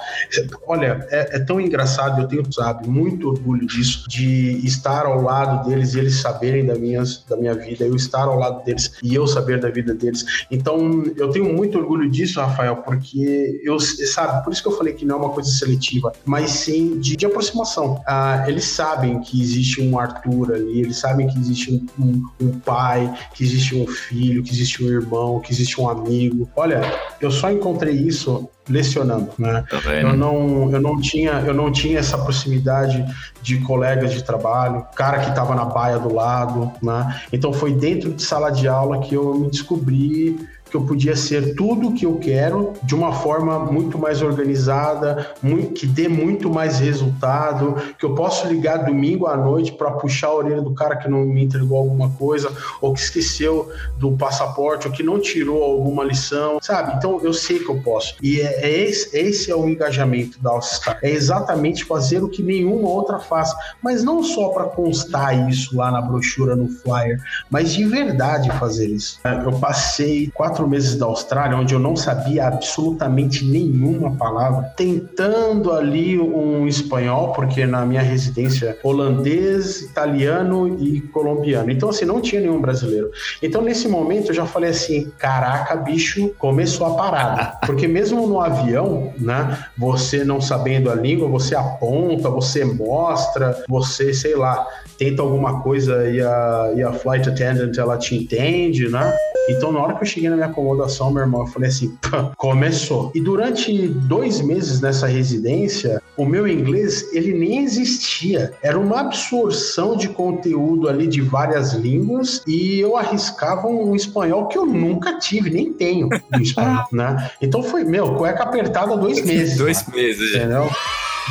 D: Olha, é, é tão engraçado, eu tenho, sabe, muito orgulho disso, de estar ao lado deles e eles saberem da, minhas, da minha vida, eu estar ao lado deles e eu saber da vida deles. Então, eu tenho muito orgulho disso, Rafael, porque eu, sabe, por isso que eu falei que não é uma coisa seletiva, mas sim de, de aproximação. Ah, eles sabem que existe um Arthur ali, eles sabem que existe um, um- um pai, que existe um filho, que existe um irmão, que existe um amigo. Olha, eu só encontrei isso lecionando, né?
A: Tá?
D: Eu não, eu não tinha, eu não tinha essa proximidade de colegas de trabalho, cara que estava na baia do lado, né? Então foi dentro de sala de aula que eu me descobri que eu podia ser tudo o que eu quero de uma forma muito mais organizada, mui- que dê muito mais resultado, que eu posso ligar domingo à noite para puxar a orelha do cara que não me entregou alguma coisa, ou que esqueceu do passaporte, ou que não tirou alguma lição, sabe? Então eu sei que eu posso. E é, é esse, esse é o engajamento da All-Star. É exatamente fazer o que nenhuma outra faz, mas não só para constar isso lá na brochura, no flyer, mas de verdade fazer isso. Eu passei quatro meses da Austrália, onde eu não sabia absolutamente nenhuma palavra, tentando ali um espanhol, porque na minha residência holandês, italiano e colombiano. Então, assim, não tinha nenhum brasileiro. Então, nesse momento, eu já falei assim: caraca, bicho, começou a parada. Porque mesmo no avião, né, você não sabendo a língua, você aponta, você mostra, você, sei lá, tenta alguma coisa e a, e a flight attendant ela te entende, né? Então, na hora que eu cheguei na minha acomodação, meu irmão, eu falei assim: "Pã, começou. E durante dois meses nessa residência, o meu inglês ele nem existia. Era uma absorção de conteúdo ali de várias línguas e eu arriscava um espanhol que eu nunca tive, nem tenho espanhol, né? Então foi, meu, cueca apertada dois meses.
A: Dois
D: né?
A: meses.
D: Entendeu?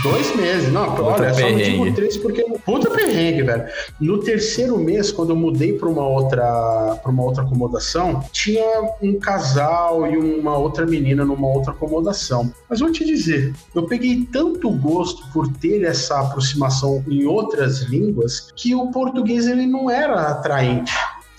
D: Dois meses. Não, olha, só não
A: perrengue.
D: digo três porque. Puta perrengue, velho. No terceiro mês, quando eu mudei para uma outra para uma outra acomodação, tinha um casal e uma outra menina numa outra acomodação. Mas vou te dizer, eu peguei tanto gosto por ter essa aproximação em outras línguas que o português ele não era atraente.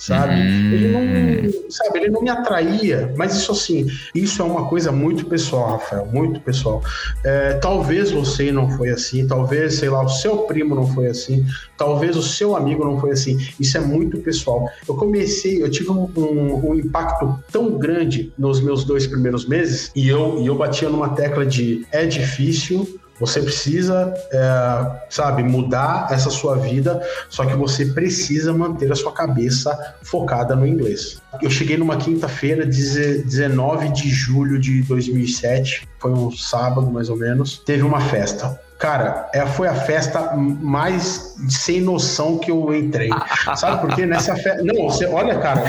D: Sabe? Ele não, sabe, ele não me atraía, mas isso assim, isso é uma coisa muito pessoal, Rafael, muito pessoal. É, talvez você não foi assim, talvez, sei lá, o seu primo não foi assim, talvez o seu amigo não foi assim. Isso é muito pessoal. Eu comecei, eu tive um, um- um impacto tão grande nos meus dois primeiros meses e eu, e eu batia numa tecla de é difícil. Você precisa, é, sabe, mudar essa sua vida, só que você precisa manter a sua cabeça focada no inglês. Eu cheguei numa quinta-feira, deze- 19 de julho de 2007, foi um sábado mais ou menos, teve uma festa. Cara, é, foi a festa mais sem noção que eu entrei. Sabe por quê? Nessa festa. Não, você, olha, cara,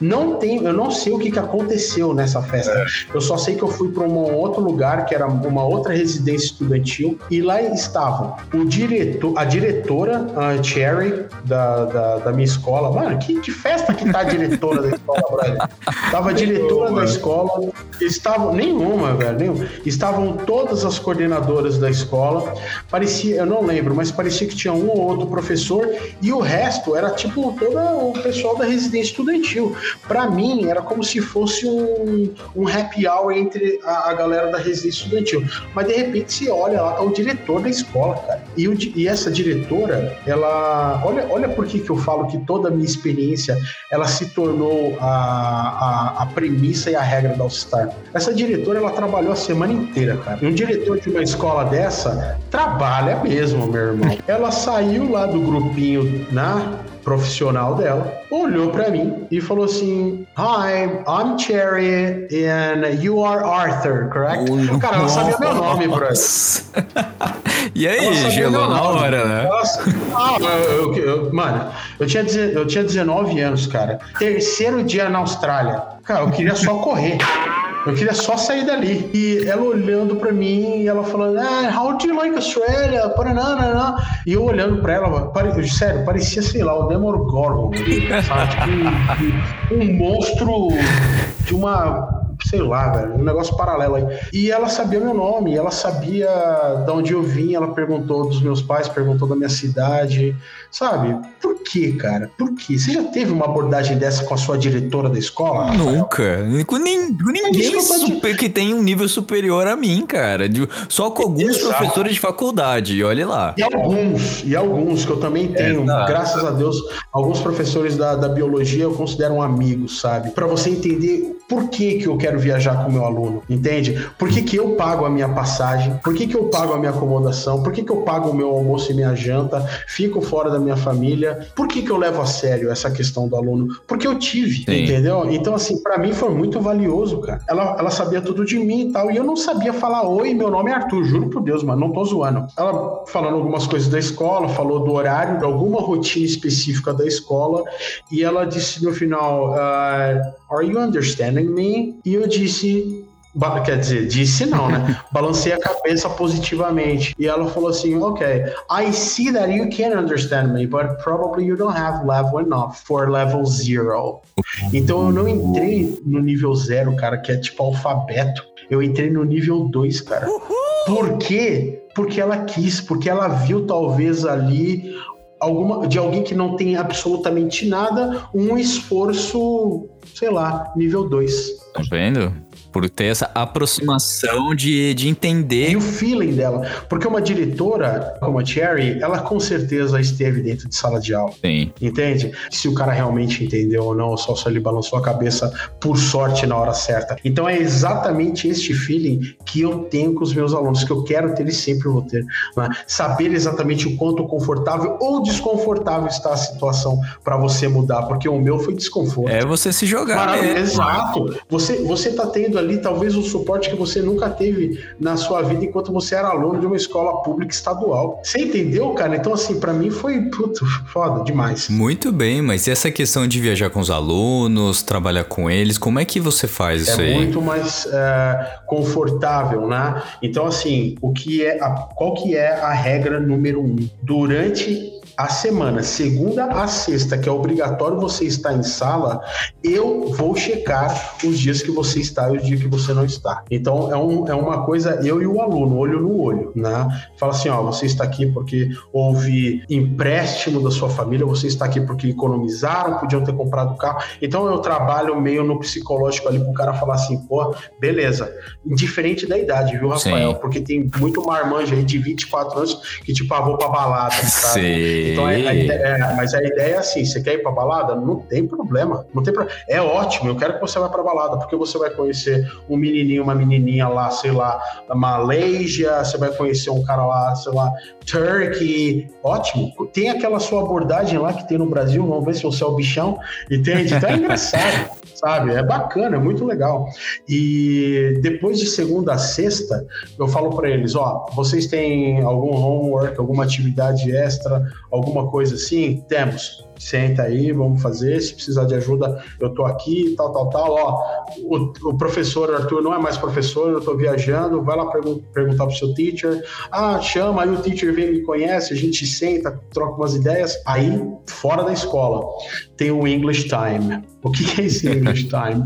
D: não, não tem, eu não sei o que, que aconteceu nessa festa. Eu só sei que eu fui para um outro lugar, que era uma outra residência estudantil, e lá estavam o diretor, a diretora, a Cherry, da, da, da minha escola. Mano, que, que festa que tá a diretora da escola, brother? Tava a diretora da escola, estavam. Nenhuma, velho, nenhuma. Estavam todas as coordenadoras da escola. Parecia, eu não lembro, mas parecia que tinha um ou outro professor e o resto era tipo todo o pessoal da residência estudantil. Pra mim, era como se fosse um, um happy hour entre a, a galera da residência estudantil. Mas de repente você olha lá, é o diretor da escola, cara. E, o e essa diretora, ela. Olha, olha por que, que eu falo que toda a minha experiência ela se tornou a, a, a premissa e a regra da All-Star. Essa diretora, ela trabalhou a semana inteira, cara. E um diretor de uma escola dessa trabalha mesmo, meu irmão. Ela saiu lá do grupinho na profissional dela, olhou pra mim e falou assim: Hi, I'm Cherry and you are Arthur, correct? Cara, ela sabia meu nome, brother.
A: e aí, gelou na hora, né?
D: Ela, Ah, eu, eu- eu- mano, eu tinha, eu tinha 19 anos, cara. Terceiro dia na Austrália. Cara, eu queria só correr. Eu queria só sair dali. E ela olhando pra mim ela falando, ah, how do you like Australia? Paranana. E eu olhando pra ela, pare... sério, parecia, sei lá, o Demogorgon, sabe? Tipo, um, um monstro de uma sei lá, velho, um negócio paralelo aí. E ela sabia meu nome, ela sabia de onde eu vim, ela perguntou dos meus pais, perguntou da minha cidade, sabe? Por que, cara? Por quê? Você já teve uma abordagem dessa com a sua diretora da escola? Rafael?
A: Nunca. Com, nin- com ninguém
D: que tô
A: super- que tem um nível superior a mim, cara. De- só com alguns
D: Exato.
A: professores de faculdade, olha lá.
D: E alguns, e alguns que eu também tenho,
A: Exato.
D: graças a Deus, alguns professores da, da biologia eu considero amigos, sabe? Pra você entender por que, que eu quero viajar com o meu aluno, entende? Por que, que eu pago a minha passagem? Por que, que eu pago a minha acomodação? Por que, que eu pago o meu almoço e minha janta? Fico fora da minha família? Por que, que eu levo a sério essa questão do aluno? Porque eu tive,
A: Sim.
D: entendeu? Então, assim, pra mim foi muito valioso, cara. Ela, ela sabia tudo de mim e tal, e eu não sabia falar oi, meu nome é Arthur, juro por Deus, mano, não tô zoando. Ela falando algumas coisas da escola, falou do horário, de alguma rotina específica da escola, e ela disse no final, ah, Are you understanding me? E eu disse. Quer dizer, disse não, né? Balancei a cabeça positivamente. E ela falou assim: Ok, I see that you can understand me, but probably you don't have level enough for level zero. Então eu não entrei no nível zero, cara, que é tipo alfabeto. Eu entrei no nível 2, cara. Por quê? Porque ela quis, porque ela viu talvez ali alguma de alguém que não tem absolutamente nada, um esforço, sei lá, nível 2.
A: Tá vendo? Por ter essa aproximação de, de
D: E
A: entender.
D: o feeling dela, porque uma diretora como a Cherry, ela com certeza esteve dentro de sala de aula.
A: Sim.
D: Entende? Se o cara realmente entendeu ou não, ou só se ele balançou a cabeça por sorte na hora certa. Então é exatamente este feeling que eu tenho com os meus alunos, que eu quero ter e sempre vou ter. né? Saber exatamente o quanto confortável ou desconfortável está a situação para você mudar, porque o meu foi desconforto.
A: É você se jogar
D: Maravilha,
A: mesmo.
D: exato. Você, você tá tendo ali talvez um suporte que você nunca teve na sua vida enquanto você era aluno de uma escola pública estadual. Você entendeu, cara? Então, assim, pra mim foi puto, foda demais.
A: Muito bem, mas e essa questão de viajar com os alunos, trabalhar com eles, como é que você faz isso
D: É
A: aí?
D: muito mais é, confortável, né? Então, assim, o que é a- qual que é a regra número um? Durante a semana, segunda a sexta, que é obrigatório você estar em sala, eu vou checar os dias que você está e os dias que você não está. Então, é, um, é uma coisa, eu e o aluno, olho no olho, né? Fala assim, ó, você está aqui porque houve empréstimo da sua família, você está aqui porque economizaram, podiam ter comprado carro. Então, eu trabalho meio no psicológico ali pro cara falar assim, pô, beleza. Indiferente da idade, viu, Rafael?
A: Sim.
D: Porque tem muito marmanjo aí de 24 anos que, tipo, ah, vou pra balada, sabe?
A: Sei.
D: Então, é- a ideia- é, mas a ideia é assim: você quer ir pra balada? Não tem problema. Não tem pro- É ótimo, eu quero que você vá pra balada, porque você vai conhecer um menininho, uma menininha lá, sei lá, da Malásia, você vai conhecer um cara lá, sei lá, Turkey. Ótimo. Tem aquela sua abordagem lá que tem no Brasil, vamos ver se você é o bichão, entende? Então é engraçado. Sabe? É bacana, é muito legal. E depois de segunda a sexta, eu falo para eles: ó, vocês têm algum homework, alguma atividade extra, alguma coisa assim? Temos. Senta aí, vamos fazer. Se precisar de ajuda, eu tô aqui, tal, tal, tal. Ó, o, o professor Arthur não é mais professor, eu tô viajando. Vai lá pergun- perguntar pro seu teacher. Ah, chama, aí o teacher vem me conhece, a gente senta, troca umas ideias. Aí, fora da escola, tem o English Time. O que é esse English Time?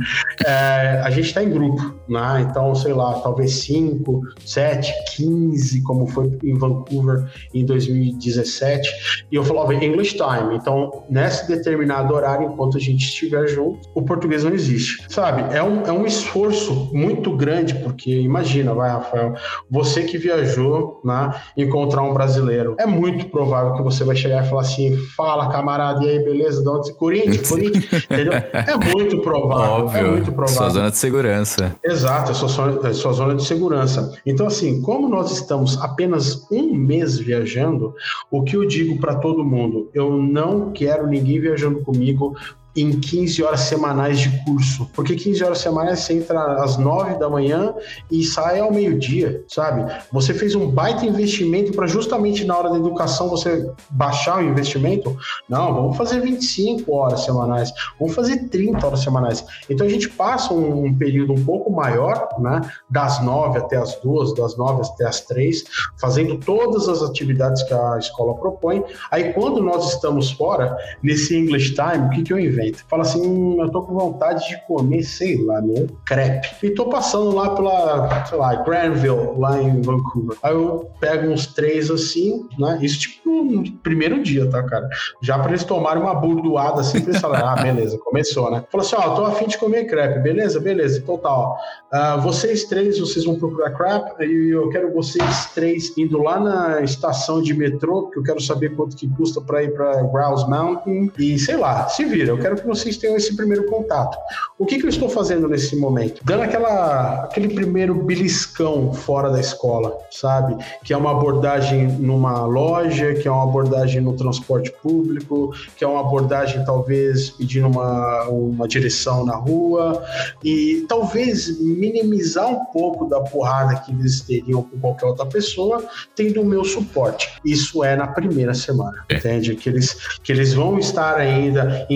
D: É, a gente está em grupo, né? Então, sei lá, talvez 5, 7, 15, como foi em Vancouver em 2017. E eu falava English Time. Então, nesse determinado horário, enquanto a gente estiver junto, o português não existe. Sabe? É um, é um esforço muito grande, porque imagina, vai, Rafael, você que viajou, né? Encontrar um brasileiro. É muito provável que você vai chegar e falar assim: fala, camarada, e aí, beleza? De onde? Corinthians, Corinthians, entendeu? É muito provável. É muito
A: Óbvio.
D: provável.
A: Sua zona de segurança.
D: Exato, é sua, zona, é sua zona de segurança. Então, assim, como nós estamos apenas um mês viajando, o que eu digo para todo mundo, eu não quero ninguém viajando comigo em 15 horas semanais de curso. Porque 15 horas semanais você entra às 9 da manhã e sai ao meio-dia, sabe? Você fez um baita investimento para justamente na hora da educação você baixar o investimento? Não, vamos fazer 25 horas semanais, vamos fazer 30 horas semanais. Então a gente passa um, período um pouco maior, né? Das 9 até as 2, das 9 até as 3, fazendo todas as atividades que a escola propõe. Aí quando nós estamos fora, nesse English Time, o que, que eu invento? Fala assim, hum, eu tô com vontade de comer, sei lá, meu, crepe. E tô passando lá pela, sei lá, Granville, lá em Vancouver. Aí eu pego uns três assim, né? Isso tipo no primeiro dia, tá, cara? Já pra eles tomarem uma burdoada assim, pra eles falarem, ah, beleza, começou, né? Falou assim, ó, tô afim de comer crepe, beleza? Beleza, então tá, ó. Uh, vocês três, vocês vão procurar crepe e eu quero vocês três indo lá na estação de metrô, porque eu quero saber quanto que custa pra ir pra Grouse Mountain e sei lá, se vira, eu quero que vocês tenham esse primeiro contato. O que que eu estou fazendo nesse momento? Dando aquela, aquele primeiro beliscão fora da escola, sabe? Que é uma abordagem numa loja, que é uma abordagem no transporte público, que é uma abordagem talvez pedindo uma, uma direção na rua e talvez minimizar um pouco da porrada que eles teriam com qualquer outra pessoa, tendo o meu suporte. Isso é na primeira semana, é. entende? Que eles, que eles vão estar ainda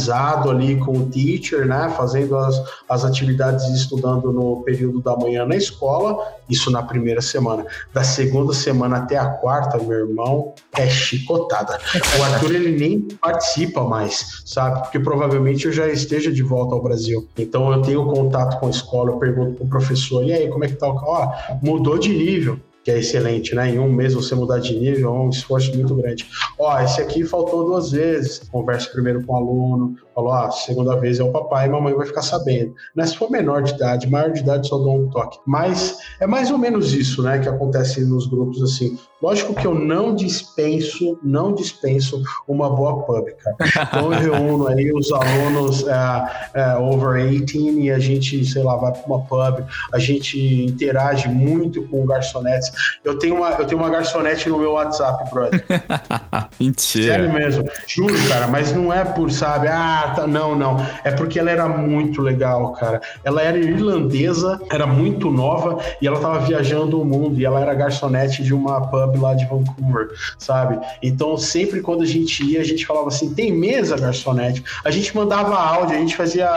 D: enraizado ali com o teacher, né? Fazendo as, as atividades e estudando no período da manhã na escola, isso na primeira semana. Da segunda semana até a quarta, meu irmão, é chicotada. O Arthur, ele nem participa mais, sabe? Porque provavelmente eu já esteja de volta ao Brasil. Então eu tenho contato com a escola, eu pergunto pro professor, e aí, como é que tá o... Ó, mudou de nível que é excelente, né? Em um mês você mudar de nível é um esforço muito grande. Ó, esse aqui faltou duas vezes. Converse primeiro com o aluno, falou, ah, segunda vez é o papai e mamãe vai ficar sabendo. Né? Se for menor de idade, maior de idade só dou um toque. Mas é mais ou menos isso, né, que acontece nos grupos assim. Lógico que eu não dispenso, não dispenso uma boa pub, cara. Então eu reúno aí os alunos é, é, over 18 e a gente, sei lá, vai para uma pub, a gente interage muito com garçonetes. Eu tenho uma, eu tenho uma garçonete no meu WhatsApp, brother.
A: Mentira.
D: Sério mesmo. Juro, cara, mas não é por, sabe, ah, tá, não, não. É porque ela era muito legal, cara. Ela era irlandesa, era muito nova e ela tava viajando o mundo e ela era garçonete de uma pub lá de Vancouver, sabe? Então, sempre quando a gente ia, a gente falava assim: tem mesa, garçonete? A gente mandava áudio, a gente fazia,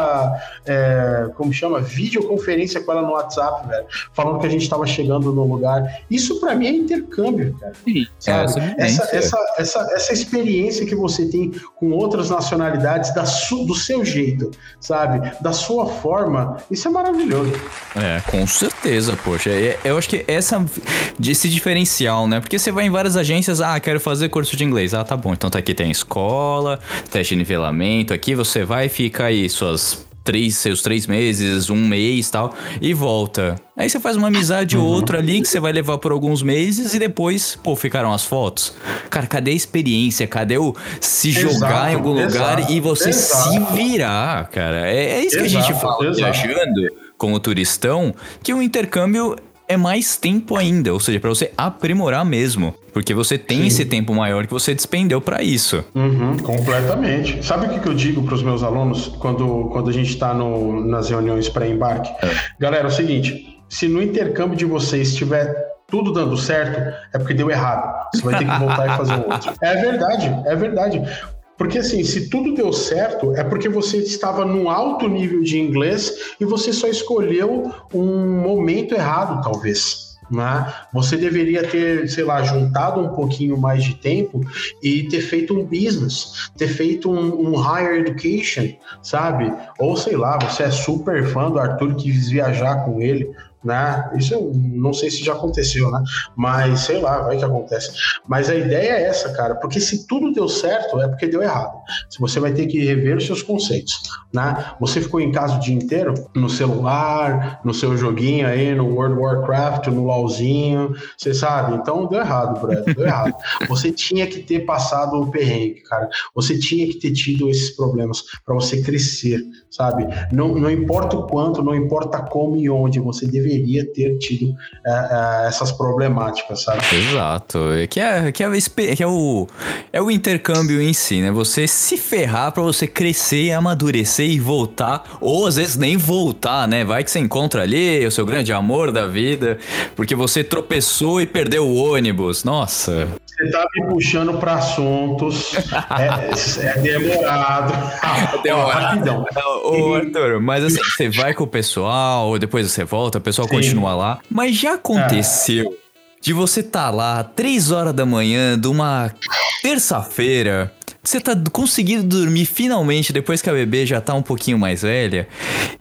D: é, como chama? Videoconferência com ela no WhatsApp, velho, falando que a gente estava chegando no lugar. Isso para mim é intercâmbio, cara. Sim, sabe? É, essa, essa, essa, essa experiência que você tem com outras nacionalidades da su, do seu jeito, sabe? Da sua forma, isso é maravilhoso.
A: É, com certeza, poxa. É, eu acho que essa, esse diferencial, né? Porque você vai em várias agências, ah, quero fazer curso de inglês. Ah, tá bom. Então tá aqui tem escola, teste de nivelamento. Aqui você vai e fica aí suas três, seus três meses, um mês tal, e volta. Aí você faz uma amizade ou uhum. outra ali que você vai levar por alguns meses e depois, pô, ficaram as fotos. Cara, cadê a experiência? Cadê o se exato, jogar em algum exato, lugar e você exato. se virar, cara? É, é isso que a gente fala viajando como turistão, que o intercâmbio é mais tempo ainda, ou seja, para você aprimorar mesmo. Porque você tem Sim. esse tempo maior que você despendeu para isso.
D: Uhum, completamente. Sabe o que, que eu digo para os meus alunos quando, quando a gente está nas reuniões pré-embarque? É. Galera, é o seguinte: se no intercâmbio de vocês estiver tudo dando certo, é porque deu errado. Você vai ter que voltar e fazer outro. É verdade, é verdade. Porque assim, se tudo deu certo, é porque você estava num alto nível de inglês e você só escolheu um momento errado, talvez. Né? Você deveria ter, sei lá, juntado um pouquinho mais de tempo e ter feito um business, ter feito um, um higher education, sabe? Ou sei lá, você é super fã do Arthur quis viajar com ele né? Isso eu não sei se já aconteceu, né? Mas sei lá, vai que acontece. Mas a ideia é essa, cara, porque se tudo deu certo, é porque deu errado. Se você vai ter que rever os seus conceitos, né? Você ficou em casa o dia inteiro no celular, no seu joguinho aí, no World of Warcraft, no LoLzinho, você sabe? Então deu errado, brother, deu errado. Você tinha que ter passado o perrengue, cara. Você tinha que ter tido esses problemas para você crescer, sabe? Não, não importa o quanto, não importa como e onde, você deveria deveria ter tido é, é, essas problemáticas, sabe?
A: Exato. É Que é, que é, o espe- que é o, é o intercâmbio em si, né? Você se ferrar pra você crescer, amadurecer e voltar. Ou às vezes nem voltar, né? Vai que você encontra ali o seu grande amor da vida, porque você tropeçou e perdeu o ônibus. Nossa.
D: Você tá me puxando para assuntos, é, é demorado. Ó, rapidão.
A: Ô, Arthur, mas assim, você vai com o pessoal, depois você volta, o pessoal
D: Sim.
A: continua lá. Mas já aconteceu de você tá lá três horas da manhã de uma terça-feira. Você tá conseguindo dormir finalmente depois que a bebê já tá um pouquinho mais velha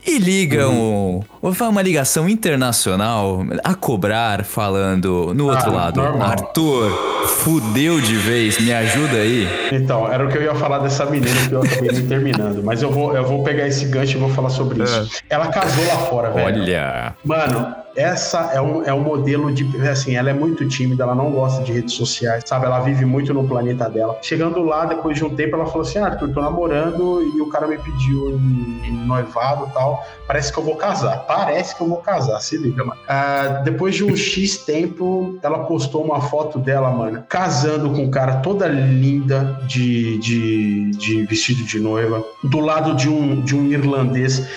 A: e liga um, ou faz uma ligação internacional a cobrar falando no outro
D: Ah,
A: lado.
D: normal.
A: Arthur, fudeu de vez, me ajuda aí.
D: Então, era o que eu ia falar dessa menina que eu acabei nem terminando. Mas eu vou, eu vou pegar esse gancho e vou falar sobre isso. Ela casou lá fora, velho.
A: Olha,
D: Mano, essa é um, é um modelo de. Assim, ela é muito tímida, ela não gosta de redes sociais, sabe? Ela vive muito no planeta dela. Chegando lá, depois de um tempo, ela falou assim: ah, Arthur, tô namorando e o cara me pediu em, noivado e tal. Parece que eu vou casar. Parece que eu vou casar, se liga, mano. Ah, depois de um X tempo, ela postou uma foto dela, mano, casando com um cara toda linda de, de, de vestido de noiva, do lado de um, de um irlandês.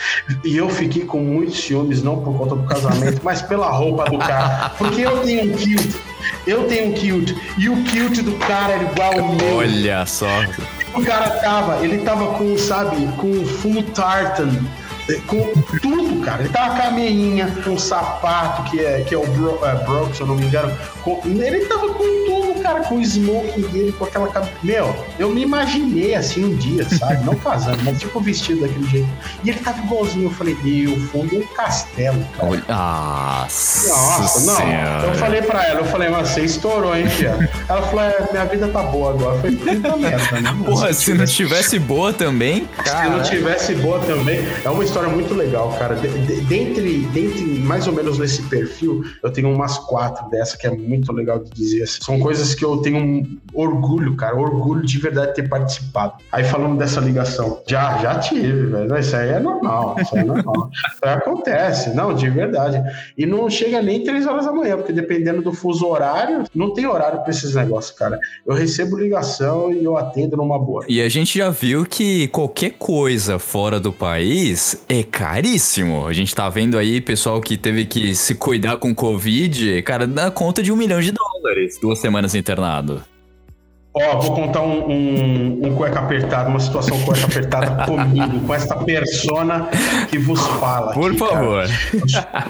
D: E eu fiquei com muitos ciúmes, não por conta do casamento, mas pela roupa do cara. Porque eu tenho um kilt. Eu tenho um kilt. E o kilt do cara era igual ao meu.
A: olha só.
D: O cara tava, ele tava com, sabe, com full tartan. Com tudo, cara. Ele tava com a meinha, com um sapato que é, que é o bro, é, Brock, se eu não me engano. Com- ele tava com tudo, cara, com o smoking dele, com aquela cabeça. Meu, eu me imaginei assim um dia, sabe? Não casando, mas tipo vestido daquele jeito. E ele tava igualzinho. Eu falei, meu, fundo é um castelo, cara.
A: Olha, ah,
D: Nossa, não. Eu falei pra ela, eu falei, mas você estourou, hein, Fia? Ela falou, é, minha vida tá boa agora. Eu falei, puta merda, né?
A: Porra, se não tivesse boa também,
D: Se não
A: cara.
D: tivesse boa também, é uma história muito legal, cara. De- de- dentre, dentre, mais ou menos nesse perfil, eu tenho umas quatro dessa que é muito legal de dizer. assim. São coisas que eu tenho um orgulho, cara, orgulho de verdade ter participado. Aí falando dessa ligação, já, já tive, velho. Isso aí é normal, isso aí é normal. Isso aí acontece, não, de verdade. E não chega nem três horas da manhã, porque dependendo do fuso horário, não tem horário pra esses negócios, cara. Eu recebo ligação e eu atendo numa boa.
A: E a gente já viu que qualquer coisa fora do país é caríssimo. A gente tá vendo aí pessoal que teve que se cuidar com Covid, cara, dá conta de um milhão de dólares. Duas semanas internado.
D: Ó, vou contar um, um, um cueca apertado, uma situação cueca apertada comigo, com esta persona que vos fala.
A: Por
D: aqui, cara.
A: favor.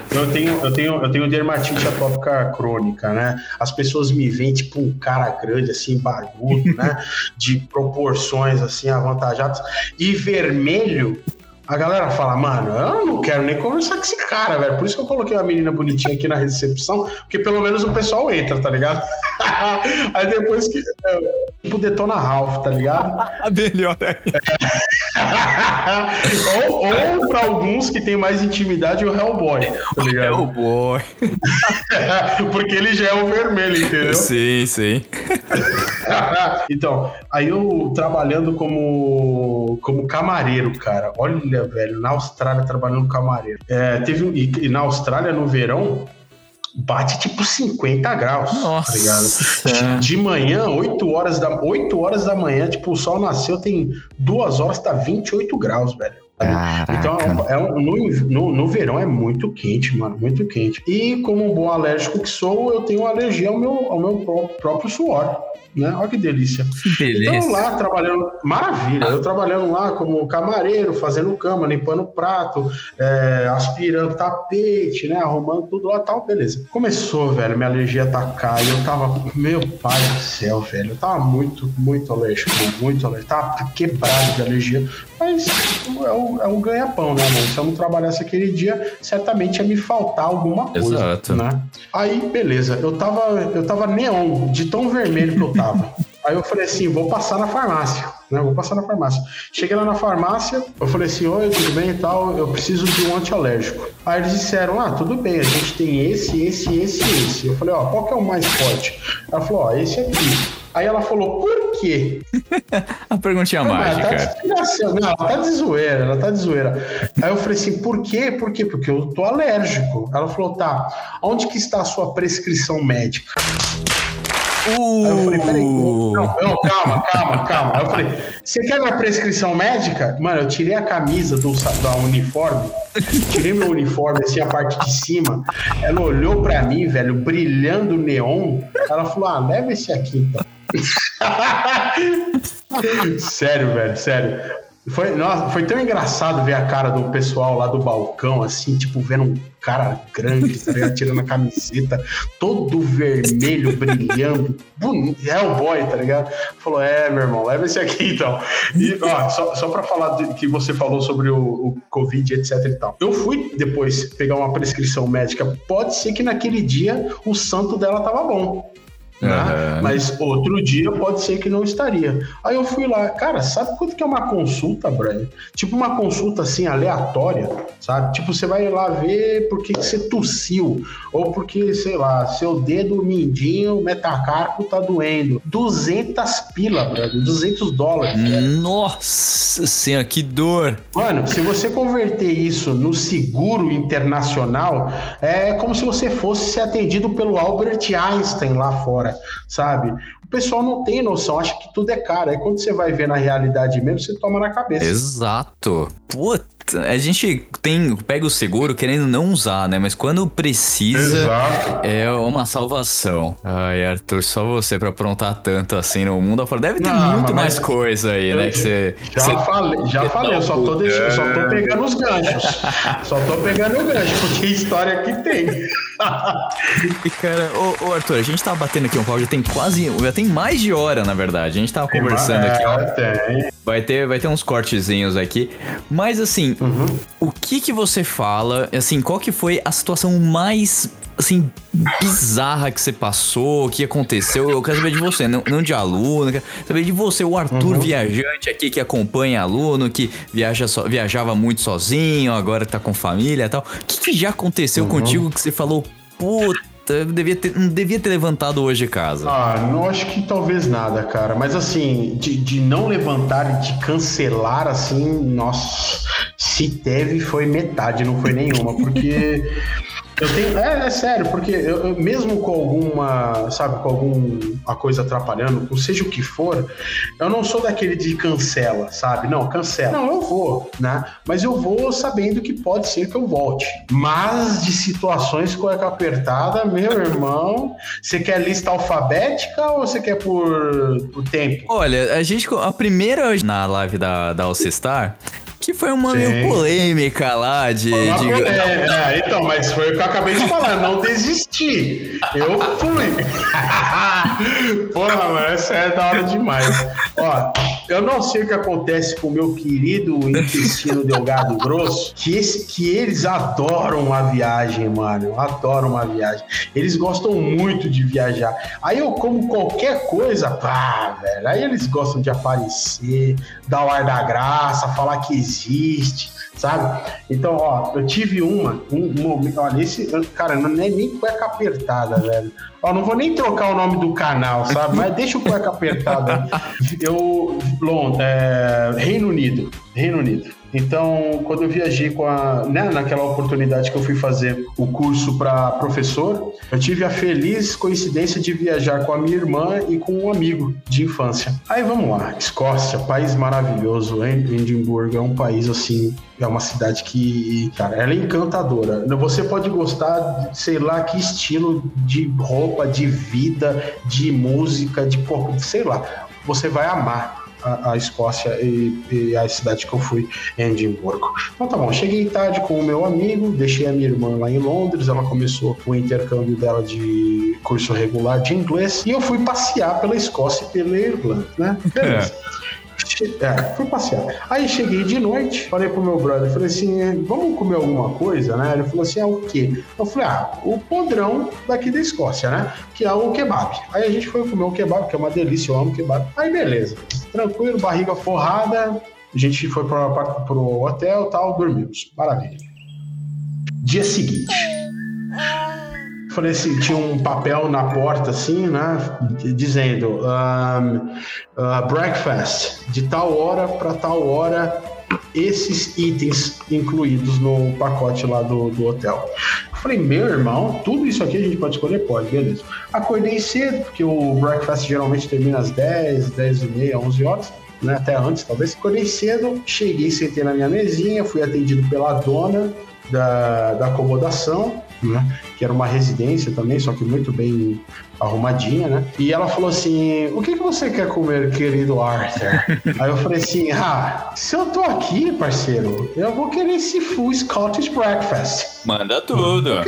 D: Eu tenho, eu tenho, eu tenho dermatite atópica crônica, né? As pessoas me veem tipo um cara grande, assim, barbudo, né? De proporções assim avantajadas. E vermelho. A galera fala, mano, eu não quero nem conversar com esse cara, velho. Por isso que eu coloquei uma menina bonitinha aqui na recepção, porque pelo menos o pessoal entra, tá ligado? Aí depois que. é, Tipo Detona Ralph, tá ligado?
A: A melhor
D: ou, ou pra alguns que tem mais intimidade, o Hellboy, tá ligado?
A: o boy.
D: Porque ele já é o vermelho, entendeu?
A: Sim, sim.
D: então, aí eu trabalhando como, como camareiro, cara. Olha, velho, na Austrália trabalhando camareiro. É, teve, e, e na Austrália, no verão, bate tipo 50 graus. Tá ligado?
A: Nossa.
D: De manhã, 8 horas, da, 8 horas da manhã, tipo, o sol nasceu, tem duas horas, tá 28 graus, velho. Então, é um- no, no, no verão é muito quente, mano, muito quente. E como um bom alérgico que sou, eu tenho alergia ao meu, ao meu pró- próprio suor, né? Olha que delícia.
A: Beleza.
D: Então lá trabalhando, maravilha, eu trabalhando lá como camareiro, fazendo cama, limpando prato, é, aspirando tapete, né, arrumando tudo lá tal, beleza. Começou, velho, minha alergia atacar e eu tava, meu pai do céu, velho, eu tava muito, muito alérgico, muito alérgico, tava quebrado de alergia, mas é um, é um ganha-pão, né, mano? Se eu não trabalhasse aquele dia, certamente ia me faltar alguma coisa,
A: Exato.
D: né? Aí, beleza, eu tava, eu tava neon, de tão vermelho que eu tava. Aí eu falei assim, vou passar na farmácia, né? Vou passar na farmácia. Cheguei lá na farmácia, eu falei assim, oi, tudo bem e tal, eu preciso de um antialérgico. Aí eles disseram, ah, tudo bem, a gente tem esse, esse, esse, esse. Eu falei, ó, qual que é o mais forte? Ela falou, ó, esse aqui. Aí ela falou, por quê?
A: A perguntinha
D: Ela
A: mágica.
D: tá de tiração. Não, ela tá de zoeira, ela tá de zoeira. Aí eu falei assim, por quê? Por quê? Porque eu tô alérgico. Ela falou, tá, onde que está a sua prescrição médica? Aí eu falei, peraí,
A: Uh,
D: não, não, calma, calma, calma. Aí eu falei, você quer minha prescrição médica? Mano, eu tirei a camisa do, da uniforme, tirei meu uniforme, assim, a parte de cima. Ela olhou pra mim, velho, brilhando neon. Ela falou, ah, leva esse aqui então. sério, velho, sério. Foi, nossa, foi tão engraçado ver a cara do pessoal lá do balcão, assim, tipo, vendo um cara grande, tá? Tirando a camiseta, todo vermelho, brilhando, bonito, é o boy, tá ligado? Falou, é, meu irmão, leva esse aqui então. E, ó, só, só pra falar de- que você falou sobre o, o Covid, etc e tal. Eu fui depois pegar uma prescrição médica, pode ser que naquele dia o santo dela tava bom né? Mas outro dia pode ser que não estaria. Aí eu fui lá, cara, sabe quanto que é uma consulta, Brian? Tipo uma consulta assim aleatória, sabe? Tipo, você vai lá ver por que você tossiu, ou porque, sei lá, seu dedo mindinho metacarpo tá doendo. 200 pila, brother, 200 dólares.
A: Nossa senhora, que dor.
D: Mano, se você converter isso no seguro internacional, é como se você fosse ser atendido pelo Albert Einstein lá fora, sabe? O pessoal não tem noção, acha que tudo é caro. Aí quando você vai ver na realidade mesmo, você toma na cabeça.
A: Exato. Puta, a gente tem, pega o seguro querendo não usar, né? Mas quando precisa,
D: Exato.
A: é uma salvação. Ai, Arthur, só você pra aprontar tanto assim no mundo afora. Deve ter
D: Não,
A: muito mais coisa aí, né? Que você.
D: Já
A: você-
D: falei, já falei, eu só tô, deixando, só tô pegando os ganchos. Só tô pegando o gancho, porque história que tem.
A: E cara, ô, ô, Arthur, a gente tava batendo aqui um pau, já tem quase. Já tem mais de hora, na verdade. A gente tava conversando aqui, ó.
D: É, tem.
A: Vai ter, vai ter uns cortezinhos aqui. Mas assim, o que que você fala? Assim, qual que foi a situação mais assim bizarra que você passou, o que aconteceu? Eu quero saber de você, não, não de aluno, quero saber de você, o Arthur viajante aqui que acompanha aluno, que viaja so- viajava muito sozinho, agora tá com família e tal. O que, que já aconteceu contigo que você falou, puta, devia ter, não devia ter levantado hoje de casa?
D: Ah, não acho que talvez nada, cara. Mas assim, de, de não levantar e de cancelar, assim, nossa, se teve foi metade, não foi nenhuma, porque. Eu tenho. É, é sério, porque eu, eu- mesmo com alguma, sabe, com alguma coisa atrapalhando, ou seja o que for, eu não sou daquele de cancela, sabe? Não, cancela. Não, eu vou, né? Mas eu vou sabendo que pode ser que eu volte. Mas de situações com a apertada, meu irmão, você quer lista alfabética ou você quer por, por tempo?
A: Olha, a gente. A primeira na live da, da Alcestar, que foi uma
D: Sim.
A: meio polêmica lá de.
D: Uma
A: de-
D: polê- é, então, mas foi o que eu acabei de falar, não desisti. Eu fui. Porra, mano, essa é da hora demais. Ó, eu não sei o que acontece com o meu querido intestino delgado grosso, que, esse, que eles adoram a viagem, mano. Adoram a viagem. Eles gostam muito de viajar. Aí eu como qualquer coisa, pá, velho. Aí eles gostam de aparecer, dar o ar da graça, falar que existe sabe? Então, ó, eu tive uma, um, momento, olha, esse, cara, não é nem cueca apertada, velho. Ó, não vou nem trocar o nome do canal, sabe? Mas deixa o cueca apertada. Eu, Lond, é, Reino Unido, Reino Unido. Então, quando eu viajei com a, né, naquela oportunidade que eu fui fazer o curso para professor, eu tive a feliz coincidência de viajar com a minha irmã e com um amigo de infância. Aí vamos lá, Escócia, país maravilhoso, hein? Edimburgo é um país assim, é uma cidade que, cara, ela é encantadora. Você pode gostar, de, sei lá, que estilo de roupa, de vida, de música, de pô, sei lá, você vai amar a, a Escócia e, e, a cidade que eu fui, em Edimburgo. Então tá bom, cheguei tarde com o meu amigo, deixei a minha irmã lá em Londres, ela começou o intercâmbio dela de curso regular de inglês e eu fui passear pela Escócia e pela Irlanda, né? Beleza. É, fui passear. Aí cheguei de noite, falei pro meu brother, falei assim, vamos comer alguma coisa, né? Ele falou assim, é o quê? Eu falei, ah, o podrão daqui da Escócia, né? Que é o kebab. Aí a gente foi comer o kebab, que é uma delícia, eu amo kebab. Aí beleza, tranquilo, barriga forrada, a gente foi pro, pro hotel tal, dormimos. Maravilha. Dia seguinte. Falei assim, tinha um papel na porta assim, né, dizendo um, uh, breakfast de tal hora para tal hora esses itens incluídos no pacote lá do, do hotel. Eu falei, meu irmão, tudo isso aqui a gente pode escolher? Pode, beleza. Acordei cedo, porque o breakfast geralmente termina às 10, 10 e meia, 11 horas. Né, até antes, talvez. Acordei cedo, cheguei, sentei na minha mesinha, fui atendido pela dona da, da acomodação, né, que era uma residência também, só que muito bem arrumadinha, né? E ela falou assim: O que, que você quer comer, querido Arthur? Aí eu falei assim: Ah, se eu tô aqui, parceiro, eu vou querer esse full Scottish breakfast.
A: Manda tudo.
D: Eu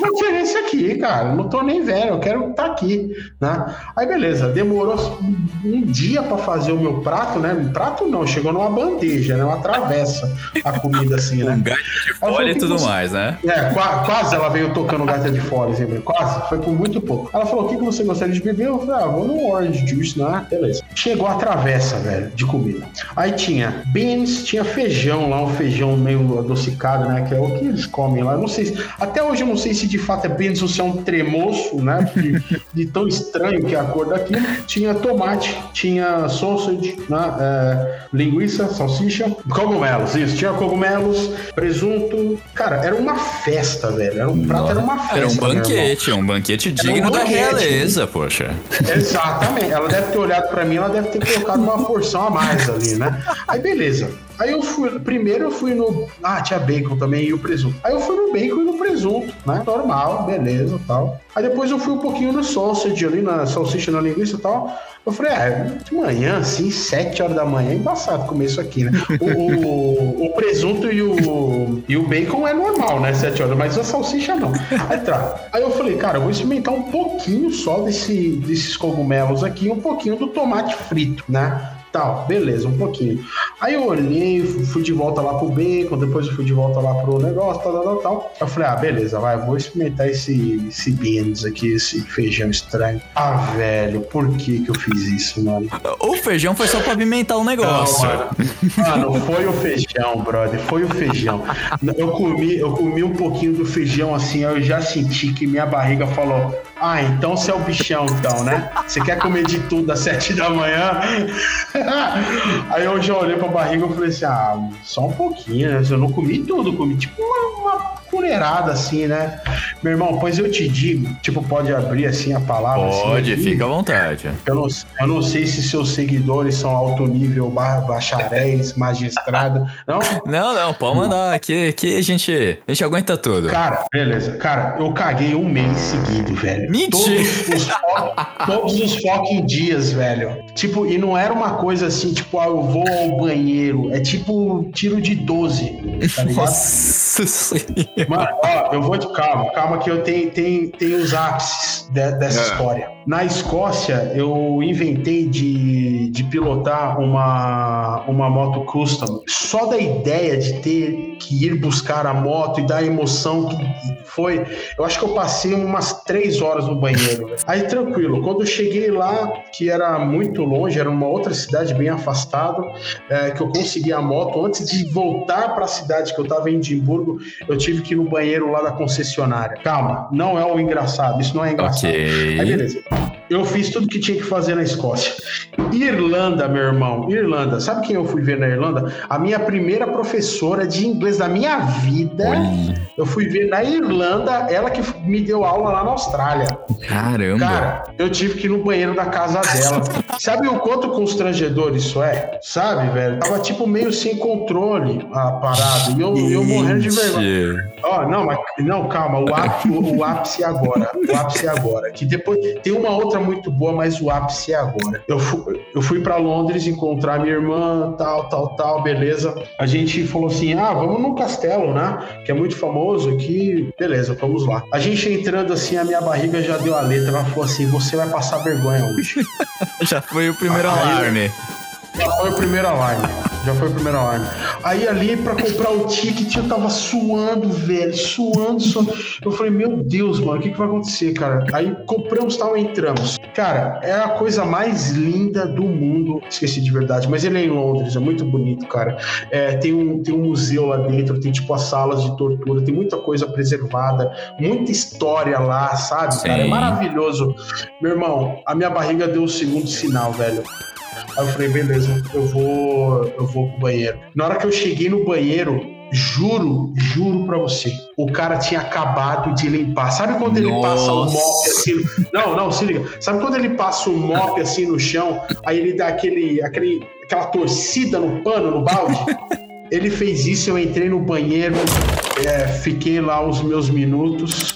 D: vou querer esse aqui, cara. Não tô nem velho, eu quero estar tá aqui, né? Aí beleza, demorou um dia para fazer o meu prato, né? Prato não, chegou numa bandeja, né? Uma travessa a comida assim, né?
A: Um gato de folha e tudo mais, né?
D: É, quase ela veio tocando gato de folha, assim, quase, foi por muito pouco. Ela falou: o que, que você gostaria de beber? Eu falei: ah, vou no orange juice, né? Beleza. Chegou a travessa, velho, de comida. Aí tinha beans, tinha feijão lá, um feijão meio adocicado, né? Que é o que eles comem lá. Eu não sei, se... até hoje eu não sei se de fato é beans ou se é um tremoço, né? De, de tão estranho que é a cor daquilo. Tinha tomate, tinha sausage, né? É, linguiça, salsicha, cogumelos, isso. Tinha cogumelos, presunto. Cara, era uma festa, velho. Era um prato, era uma festa.
A: Era um banquete, um banquete digno um da realeza, poxa.
D: Exatamente. Ela deve ter olhado para mim, ela deve ter colocado uma porção a mais ali, né? Aí beleza. Aí eu fui, primeiro eu fui no. Ah, tinha bacon também e o presunto. Aí eu fui no bacon e no presunto, né? Normal, beleza tal. Aí depois eu fui um pouquinho no sausage ali, na salsicha, na linguiça e tal. Eu falei, é, de manhã, assim, sete horas da manhã, é embaçado comer isso aqui, né? O, o, o, presunto e o, e o bacon é normal, né? Sete horas, mas a salsicha não. Aí tá. Aí eu falei, cara, eu vou experimentar um pouquinho só desse, desses cogumelos aqui, um pouquinho do tomate frito, né? Tal, beleza, um pouquinho. Aí eu olhei, fui de volta lá pro bacon, depois eu fui de volta lá pro negócio, tal, tal, tal. Eu falei, ah, beleza, vai, vou experimentar esse, esse beans aqui, esse feijão estranho. Ah, velho, por que que eu fiz isso, mano?
A: O feijão foi só pra apimentar o negócio.
D: Não, mano. mano, foi o feijão, brother, foi o feijão. Eu comi, eu comi um pouquinho do feijão assim, eu já senti que minha barriga falou, ah, então você é o bichão, então, né? Você quer comer de tudo às sete da manhã? Aí eu já olhei pra barriga e falei assim: ah, só um pouquinho, né? Eu não comi tudo, comi tipo uma, uma colherada assim, né? Meu irmão, pois eu te digo, tipo, pode abrir assim a palavra?
A: Assim, pode,
D: assim,
A: fica à vontade.
D: Eu não, eu não sei se seus seguidores são alto nível, bacharéis, magistrado. Não?
A: Não, não, pode mandar. Aqui, aqui a, gente, a gente aguenta tudo.
D: Cara, beleza. Cara, eu caguei um mês seguido, velho.
A: Mentira!
D: Todos os, todos os fucking dias, velho. Tipo, e não era uma coisa assim, tipo, ah, eu vou ao banheiro. É tipo tiro de 12, tá? Nossa Mano, ó, eu vou de calma, calma que eu tenho, tenho, tenho os ápices de, dessa é. história. Na Escócia, eu inventei de, de pilotar uma, uma moto custom. Só da ideia de ter que ir buscar a moto e da emoção que foi. Eu acho que eu passei umas três horas no banheiro. Aí tranquilo, quando eu cheguei lá, que era muito longe, era uma outra cidade bem afastada, é, que eu consegui a moto, antes de voltar para a cidade que eu estava em Edimburgo, eu tive que ir no banheiro lá da concessionária. Calma, não é o engraçado, isso não é engraçado.
A: Okay.
D: Aí beleza. Eu fiz tudo que tinha que fazer na Escócia. Irlanda, meu irmão, Irlanda. Sabe quem eu fui ver na Irlanda? A minha primeira professora de inglês da minha vida. Oi. Eu fui ver na Irlanda, ela que me deu aula lá na Austrália.
A: Caramba.
D: Cara, eu tive que ir no banheiro da casa dela. Sabe o quanto constrangedor isso é? Sabe, velho? Tava tipo meio sem controle a parada. E eu, eu morrendo de vergonha. Ó, oh, não, mas não, calma, o ápice, o ápice agora. O ápice agora. Que depois tem uma outra muito boa, mas o ápice é agora. Eu fui, eu fui para Londres encontrar minha irmã, tal, tal, tal, beleza. A gente falou assim: ah, vamos no castelo, né? Que é muito famoso aqui. Beleza, vamos lá. A gente entrando assim, a minha barriga já deu a letra. Ela falou assim: você vai passar vergonha hoje.
A: já foi o primeiro Aí, alarme.
D: Já foi o primeiro alarme. Já foi o primeiro alarme. Aí ali pra comprar o ticket eu tava suando, velho, suando, suando. Eu falei, meu Deus, mano, o que, que vai acontecer, cara? Aí compramos tal, entramos. Cara, é a coisa mais linda do mundo. Esqueci de verdade, mas ele é em Londres, é muito bonito, cara. É, tem, um, tem um museu lá dentro, tem tipo as salas de tortura, tem muita coisa preservada, muita história lá, sabe, cara? É
A: Sim.
D: maravilhoso. Meu irmão, a minha barriga deu o segundo sinal, velho. Aí eu falei, beleza, eu vou, eu vou pro banheiro. Na hora que eu cheguei no banheiro, juro, juro pra você, o cara tinha acabado de limpar. Sabe quando ele passa o
A: Nossa.
D: mop assim? Não, não, se liga. Sabe quando ele passa o mop assim no chão, aí ele dá aquele, aquele, aquela torcida no pano, no balde? Ele fez isso, eu entrei no banheiro, é, fiquei lá os meus minutos.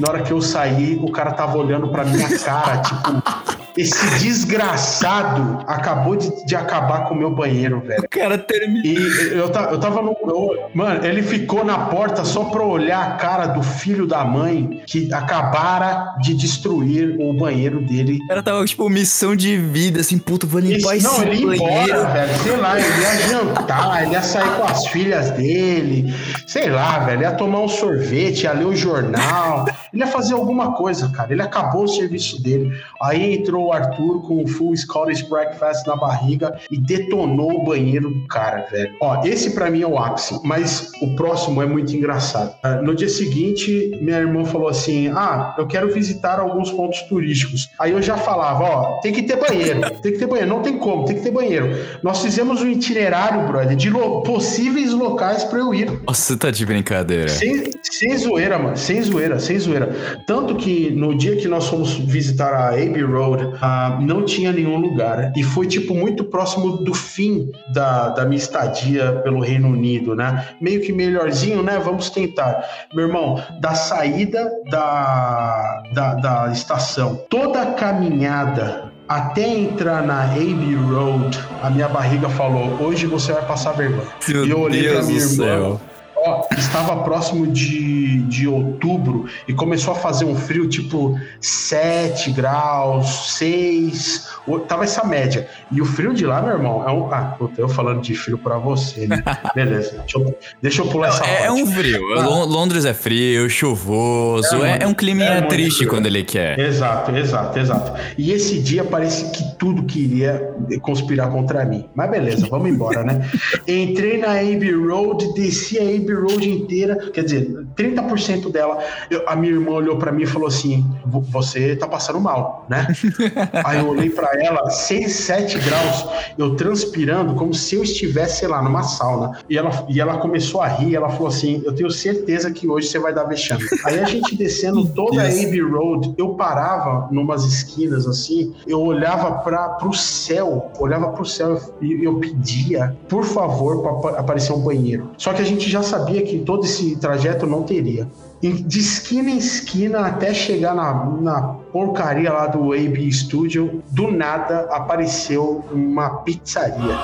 D: Na hora que eu saí, o cara tava olhando pra minha cara, tipo, esse desgraçado acabou de, de acabar com o meu banheiro, velho.
A: O cara termina.
D: E eu, eu tava no. eu- mano, ele ficou na porta só pra olhar a cara do filho da mãe que acabara de destruir o banheiro dele.
A: O cara tava, tipo, missão de vida, assim, puta, vou limpar
D: Esse-
A: esse
D: não, ele ia
A: banheiro.
D: embora, velho. Sei lá, ele ia jantar, ele ia sair com as filhas dele. Sei lá, velho. Ia tomar um sorvete, ia ler o jornal. Ele ia fazer alguma coisa, cara. Ele acabou o serviço dele. Aí entrou o Arthur com o full Scottish breakfast na barriga e detonou o banheiro do cara, velho. Ó, esse pra mim é o ápice, mas o próximo é muito engraçado. Ah, No dia seguinte, minha irmã falou assim: Ah, eu quero visitar alguns pontos turísticos. Aí eu já falava: Ó, tem que ter banheiro, tem que ter banheiro, não tem como, tem que ter banheiro. Nós fizemos um itinerário, brother, de lo- possíveis locais pra eu ir.
A: Nossa, tá de brincadeira.
D: Sem, sem zoeira, mano. Sem zoeira, sem zoeira. Tanto que no dia que nós fomos visitar a Abbey Road, ah, não tinha nenhum lugar. E foi, tipo, muito próximo do fim da, da minha estadia pelo Reino Unido, né? Meio que melhorzinho, né? Vamos tentar. Meu irmão, da saída da, da, da estação, toda a caminhada até entrar na Abbey Road, a minha barriga falou: hoje você vai passar vergonha.
A: Meu
D: e eu olhei pra
A: Deus
D: minha
A: do
D: irmã.
A: céu.
D: Ó, estava próximo de, de outubro e começou a fazer um frio tipo 7 graus, 6, o- tava essa média. E o frio de lá, meu irmão, é um. Ah, puta, eu falando de frio pra você, né? Beleza, deixa eu, deixa eu pular essa
A: É, é
D: parte.
A: um frio. Lon- Londres é frio, chuvoso.
D: É
A: É, é um climinha
D: é
A: triste
D: frio.
A: quando ele quer.
D: Exato, exato, exato. E esse dia parece que tudo queria conspirar contra mim. Mas beleza, vamos embora, né? Entrei na Abbey Road, desci a Abbey Road inteira, quer dizer, 30% dela. Eu- a minha irmã olhou pra mim e falou assim: "Vo- Você tá passando mal, né? Aí eu olhei pra ela, 6, 7 graus, eu transpirando como se eu estivesse, sei lá, numa sauna. E ela, e ela começou a rir, ela falou assim: Eu tenho certeza que hoje você vai dar vexame. Aí a gente descendo toda a. Abbey Road, eu parava numas esquinas assim, eu olhava para pro céu, olhava pro céu e eu pedia, por favor, para aparecer um banheiro. Só que a gente já sabia que todo esse trajeto não teria. Em- De esquina em esquina até chegar na, na porcaria lá do AB Studio, do nada apareceu uma pizzaria.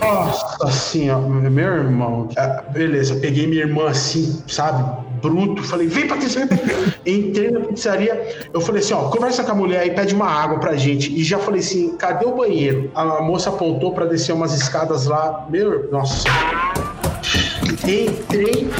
D: Nossa senhora, meu irmão. Ah, beleza, peguei minha irmã assim, sabe? Bruto, falei, vem Patrícia, vem. Entrei na pizzaria, eu falei assim, ó, conversa com a mulher aí, pede uma água pra gente. E já falei assim, cadê o banheiro? A moça apontou pra descer umas escadas lá. Meu, nossa. Entrei,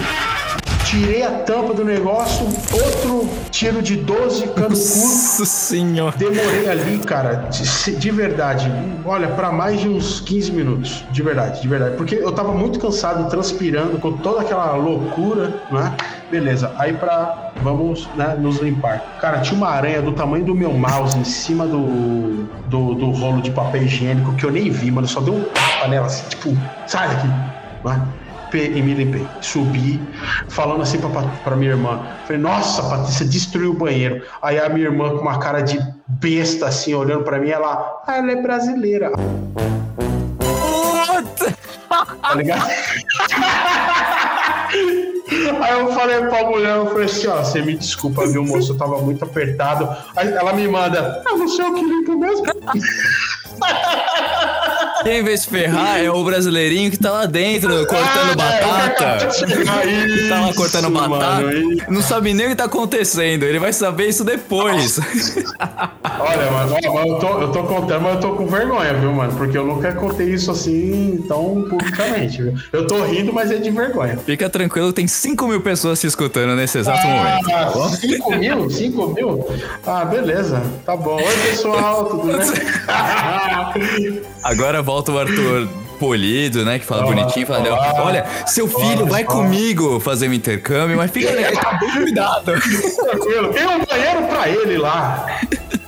D: tirei a tampa do negócio, outro tiro de 12, cano curto.
A: Nossa senhora.
D: Demorei ali, cara, de, de verdade. Olha, pra mais de uns 15 minutos. De verdade, de verdade. Porque eu tava muito cansado, transpirando, com toda aquela loucura, né? Beleza, aí pra. Vamos né, nos limpar. Cara, tinha uma aranha do tamanho do meu mouse em cima do, do, do rolo de papel higiênico que eu nem vi, mano. Só deu um tapa nela, assim, tipo, sai daqui. Né? Pe- E me limpei. Subi, falando assim pra, pra minha irmã. Falei, nossa, Patrícia, destruiu o banheiro. Aí a minha irmã, com uma cara de besta, assim, olhando pra mim, ela, ah, ela é brasileira.
A: Puta!
D: Tá ligado? Aí eu falei pra mulher, eu falei assim, ó, você me desculpa, viu, moço? Eu tava muito apertado. Aí ela me manda, ah, não sei o que limpo mesmo.
A: Quem vai se ferrar é o brasileirinho que tá lá dentro, cortando batata. Que tá lá cortando
D: Isso,
A: batata.
D: mano, isso.
A: Não sabe nem o que tá acontecendo. Ele vai saber isso depois.
D: Olha, mano, mas eu tô, eu tô contando, mas eu tô com vergonha, viu, mano? Porque eu nunca contei isso assim tão publicamente, viu? Eu tô rindo, mas é de vergonha.
A: Fica tranquilo, tem 5 mil pessoas se escutando nesse exato momento.
D: Ah, 5 mil? 5 mil? Ah, beleza. Tá bom. Oi, pessoal, tudo bem?
A: Agora volta o Arthur polido, né? Que fala
D: Olá,
A: bonitinho, fala,
D: olá.
A: olha, seu filho
D: Olá,
A: vai
D: pessoal."
A: comigo fazer um intercâmbio, mas fica né, bem cuidado.
D: Tranquilo. Tem um banheiro pra ele lá.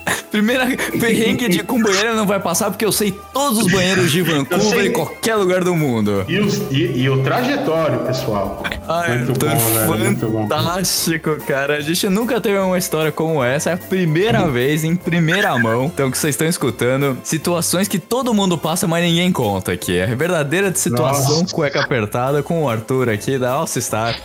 A: Primeira perrengue de com banheiro não vai passar porque eu sei todos os banheiros de Vancouver em qualquer lugar do mundo.
D: E, os- e- e o trajetório, pessoal.
A: Ai,
D: muito
A: Arthur,
D: bom, velho. Muito bom.
A: fantástico, cara. A gente nunca teve uma história como essa. É a primeira vez, em primeira mão. Então, que vocês estão escutando, situações que todo mundo passa, mas ninguém conta aqui. É verdadeira situação
D: Nossa.
A: cueca apertada com o Arthur aqui da All Star.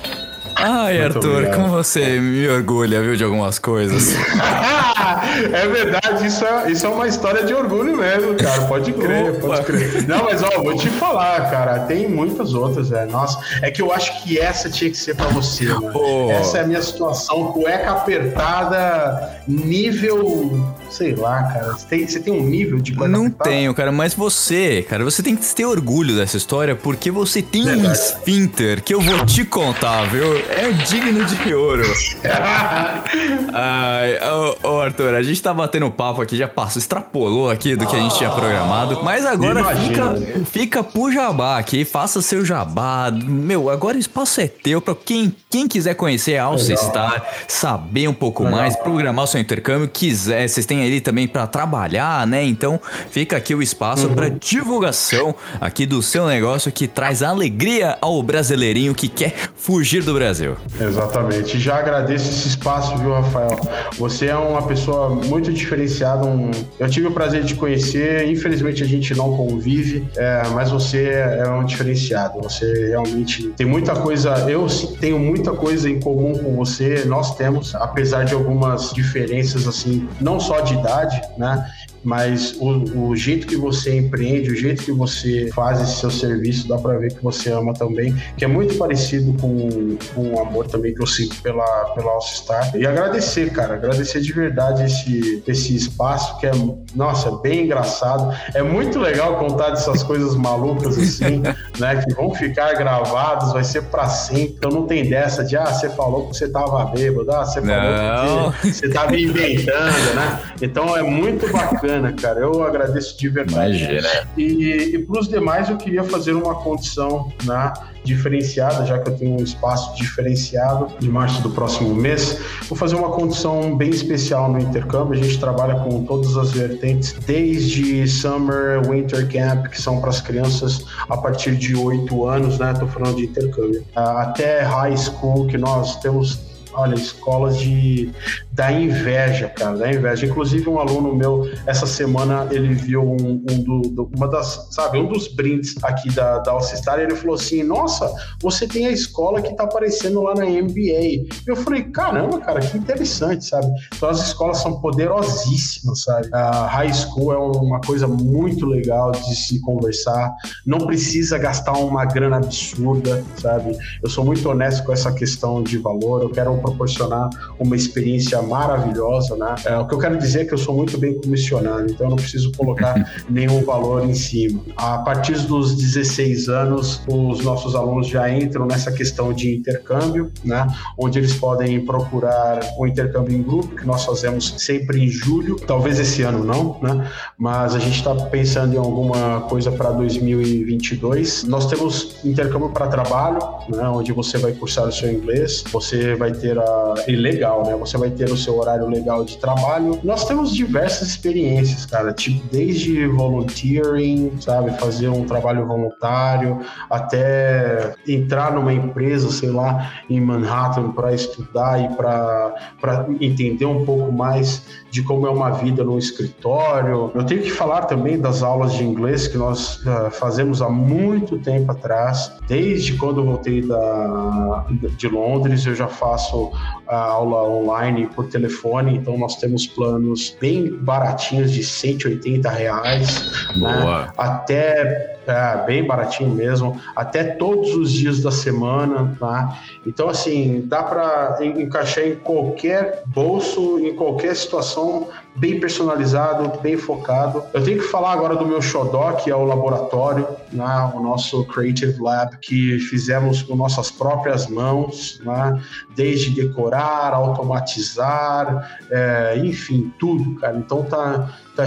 A: Ai,
D: Muito
A: Arthur,
D: obrigado.
A: como você me orgulha, viu, de algumas coisas.
D: é verdade, isso é, isso é uma história de orgulho mesmo, cara. Pode crer,
A: Opa.
D: pode crer. Não, mas ó, vou te falar, cara, tem muitas outras, velho. Nossa, é que eu acho que essa tinha que ser pra você, mano.
A: Pô.
D: Essa é a minha situação, cueca apertada, nível. Sei lá, cara. Você tem, você tem um nível de
A: Não tenho, cara, mas você, cara, você tem que ter orgulho dessa história porque você tem um
D: Verdade.
A: esfíncter que eu vou te contar, viu? É digno de ouro. Ai, ô, ô, Arthur, a gente tá batendo papo aqui, já passou, extrapolou aqui do que a gente tinha programado, mas agora
D: Imagina.
A: fica, fica pro jabá aqui, faça seu jabá. Meu, agora o espaço é teu pra quem, quem quiser conhecer a Alce
D: Legal.
A: Star, saber um pouco
D: Legal.
A: mais, programar o seu intercâmbio, quiser, vocês têm ali também pra trabalhar, né? Então, fica aqui o espaço
D: Uhum.
A: pra divulgação aqui do seu negócio que traz alegria ao brasileirinho que quer fugir do Brasil.
D: Exatamente. Já agradeço esse espaço, viu, Rafael? Você é uma pessoa muito diferenciada. um- Eu tive o prazer de te conhecer. Infelizmente a gente não convive, é, mas você é um diferenciado. Você realmente tem muita coisa. Eu tenho muita coisa em comum com você. Nós temos, apesar de algumas diferenças assim, não só de idade, né? Mas o, o jeito que você empreende, o jeito que você faz esse seu serviço, dá pra ver que você ama também, que é muito parecido com, com o amor também que eu sinto pela, pela All Star. E agradecer, cara, agradecer de verdade esse, esse espaço que é, nossa, bem engraçado. É muito legal contar dessas coisas malucas assim, né, que vão ficar gravados, vai ser pra sempre. Então não tem dessa de, ah, você falou que você tava bêbado, ah, você
A: Não.
D: falou que você, você tava inventando, né? Então é muito bacana, cara. Eu agradeço de verdade.
A: Imagina.
D: E, e para os demais, eu queria fazer uma condição né, diferenciada, já que eu tenho um espaço diferenciado de março do próximo mês. Vou fazer uma condição bem especial no intercâmbio. A gente trabalha com todas as vertentes, desde Summer, Winter Camp, que são para as crianças a partir de 8 anos, né? Estou falando de intercâmbio, até High School, que nós temos Olha, escolas de da inveja, cara, da inveja. Inclusive, um aluno meu, essa semana, ele viu um, um do, do- uma das, sabe, um dos brindes aqui da, da Alcistar, ele falou assim: Nossa, você tem a escola que tá aparecendo lá na MBA. Eu falei: Caramba, cara, que interessante, sabe? Então, as escolas são poderosíssimas, sabe? A high school é uma coisa muito legal de se conversar, não precisa gastar uma grana absurda, sabe? Eu sou muito honesto com essa questão de valor, eu quero proporcionar uma experiência maravilhosa, né? É, o que eu quero dizer é que eu sou muito bem comissionado, então eu não preciso colocar nenhum valor em cima. A partir dos 16 anos, os nossos alunos já entram nessa questão de intercâmbio, né? Onde eles podem procurar o intercâmbio em grupo, que nós fazemos sempre em julho, talvez esse ano não, né? Mas a gente está pensando em alguma coisa para 2022. Nós temos intercâmbio para trabalho, né? Onde você vai cursar o seu inglês, você vai ter a e legal, né? Você vai ter o seu horário legal de trabalho. Nós temos diversas experiências, cara, tipo desde volunteering, sabe, fazer um trabalho voluntário, até entrar numa empresa, sei lá, em Manhattan para estudar e para entender um pouco mais de como é uma vida no escritório. Eu tenho que falar também das aulas de inglês que nós ah, fazemos há muito tempo atrás, desde quando eu voltei da, de Londres, eu já faço a aula online por telefone, então nós temos planos bem baratinhos de 180 reais,
A: Boa.
D: né? até é, bem baratinho mesmo, até todos os dias da semana, tá? Então assim dá para encaixar em qualquer bolso, em qualquer situação, bem personalizado, bem focado. Eu tenho que falar agora do meu xodó, que é o laboratório, né? o nosso Creative Lab, que fizemos com nossas próprias mãos, né? desde decorar, automatizar, é, enfim, tudo, cara. Então tá, tá,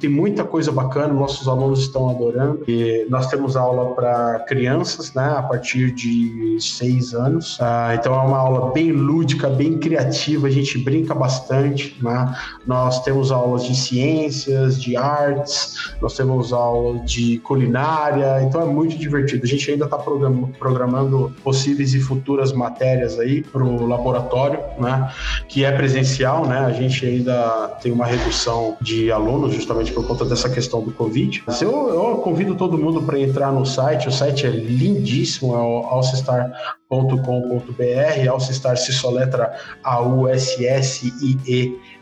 D: tem muita coisa bacana, nossos alunos estão adorando. E nós temos aula para crianças, né, a partir de seis anos. Ah, então é uma aula bem lúdica, bem criativa, a gente brinca bastante. Né? Nós temos aulas de ciências, de artes, nós temos aulas de culinária, então é muito divertido. A gente ainda está programando possíveis e futuras matérias aí para o laboratório, né, que é presencial, né? A gente ainda tem uma redução de alunos justamente por conta dessa questão do Covid. Eu, eu convido todo mundo para entrar no site, o site é lindíssimo, é o alcestar.com.br, Alcestar se soletra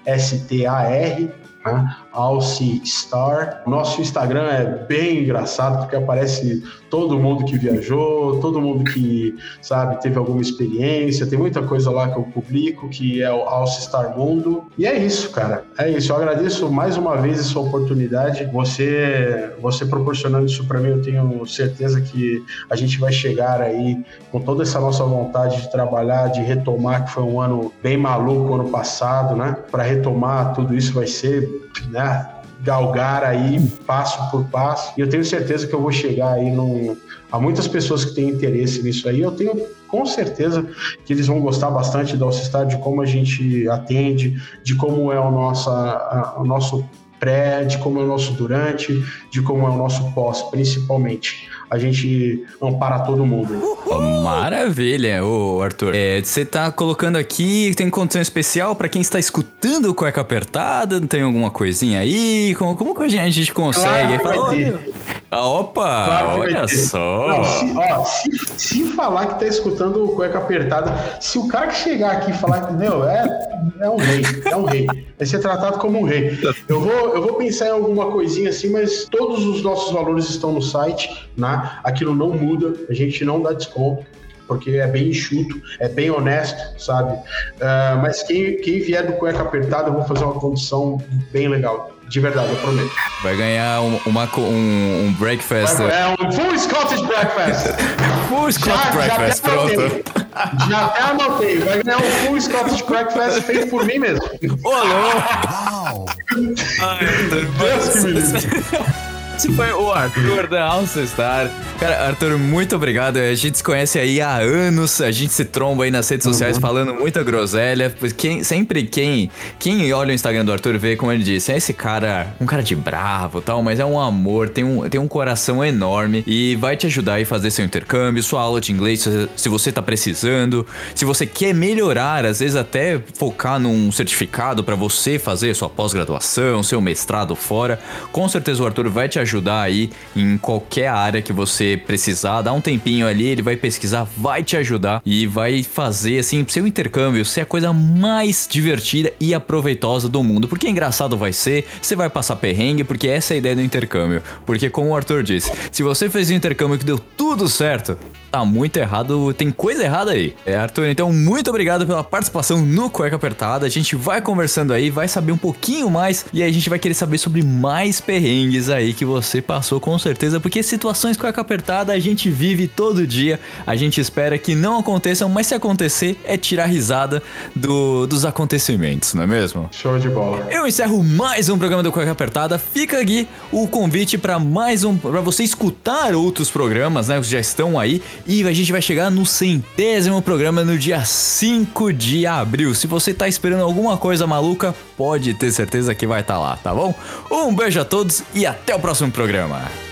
D: A-U-S-S-I-E-S-T-A-R, né? Alce Star. Nosso Instagram é bem engraçado porque aparece todo mundo que viajou, todo mundo que, sabe, teve alguma experiência. Tem muita coisa lá que eu publico que é o Alce Star Mundo. E é isso, cara. É isso. Eu agradeço mais uma vez essa oportunidade. Você, você proporcionando isso para mim, eu tenho certeza que a gente vai chegar aí com toda essa nossa vontade de trabalhar, de retomar, que foi um ano bem maluco ano passado, né? Para retomar tudo isso vai ser, né? galgar aí passo por passo. E eu tenho certeza que eu vou chegar aí num. Há muitas pessoas que têm interesse nisso aí. Eu tenho com certeza que eles vão gostar bastante da Alcistar, de como a gente atende, de como é o, nossa, a, o nosso pré, de como é o nosso durante, de como é o nosso pós, principalmente. A gente ampara todo mundo.
A: Maravilha, ô Arthur. É, você tá colocando aqui, tem condição especial para quem está escutando o cueca apertada? Tem alguma coisinha aí? Como, como que a gente, consegue?
D: Claro
A: Fala, ah, Opa,
D: Claro
A: olha só.
D: Não, se, ó, se, se falar que tá escutando o cueca apertada, se o cara que chegar aqui e falar que, meu, é, é um rei, é um rei. Vai ser tratado como um rei. Eu vou, eu vou pensar em alguma coisinha assim, mas todos os nossos valores estão no site, né? Aquilo não muda, a gente não dá desconto. Porque é bem enxuto, é bem honesto, sabe? Ah, mas quem, quem vier do cueca apertada, eu vou fazer uma condição bem legal. De verdade, eu prometo.
A: Vai ganhar um, uma, um, um breakfast.
D: É um full Scottish breakfast.
A: Full Scott
D: Já- já
A: breakfast,
D: até anotei.
A: pronto.
D: Já até anotei. Vai ganhar um full Scottish breakfast feito por mim mesmo.
A: Ô, louco! Ai,
D: Deus que me livre.
A: Esse foi o Arthur da Alcestar. Cara, Arthur, muito obrigado. A gente se conhece aí há anos, a gente se tromba aí nas redes sociais falando muita groselha. Quem, sempre quem, quem olha o Instagram do Arthur vê, como ele disse, é esse cara, um cara de bravo e tal, mas é um amor, tem um, tem um coração enorme e vai te ajudar aí a fazer seu intercâmbio, sua aula de inglês, se, se você tá precisando, se você quer melhorar, às vezes até focar num certificado para você fazer sua pós-graduação, seu mestrado fora, com certeza o Arthur vai te ajudar aí em qualquer área que você precisar. Dá um tempinho ali, ele vai pesquisar, vai te ajudar e vai fazer assim seu intercâmbio ser a coisa mais divertida e aproveitosa do mundo. Porque engraçado vai ser, você vai passar perrengue, porque essa é a ideia do intercâmbio. Porque como o Arthur disse, se você fez um intercâmbio que deu tudo certo, tá muito errado, tem coisa errada aí. É, Arthur, então muito obrigado pela participação no Cueca Apertada. A gente vai conversando aí, vai saber um pouquinho mais e aí a gente vai querer saber sobre mais perrengues aí que você passou com certeza, porque situações cueca apertada a gente vive todo dia. A gente espera que não aconteçam, mas se acontecer é tirar risada do- dos acontecimentos, não é mesmo?
D: Show de bola.
A: Eu encerro mais um programa do Cueca Apertada. Fica aqui o convite para mais um, para você escutar outros programas, né? Que já estão aí. E a gente vai chegar no centésimo programa no dia 5 de abril. Se você tá esperando alguma coisa maluca, pode ter certeza que vai estar lá, tá bom? Um beijo a todos e até o próximo programa.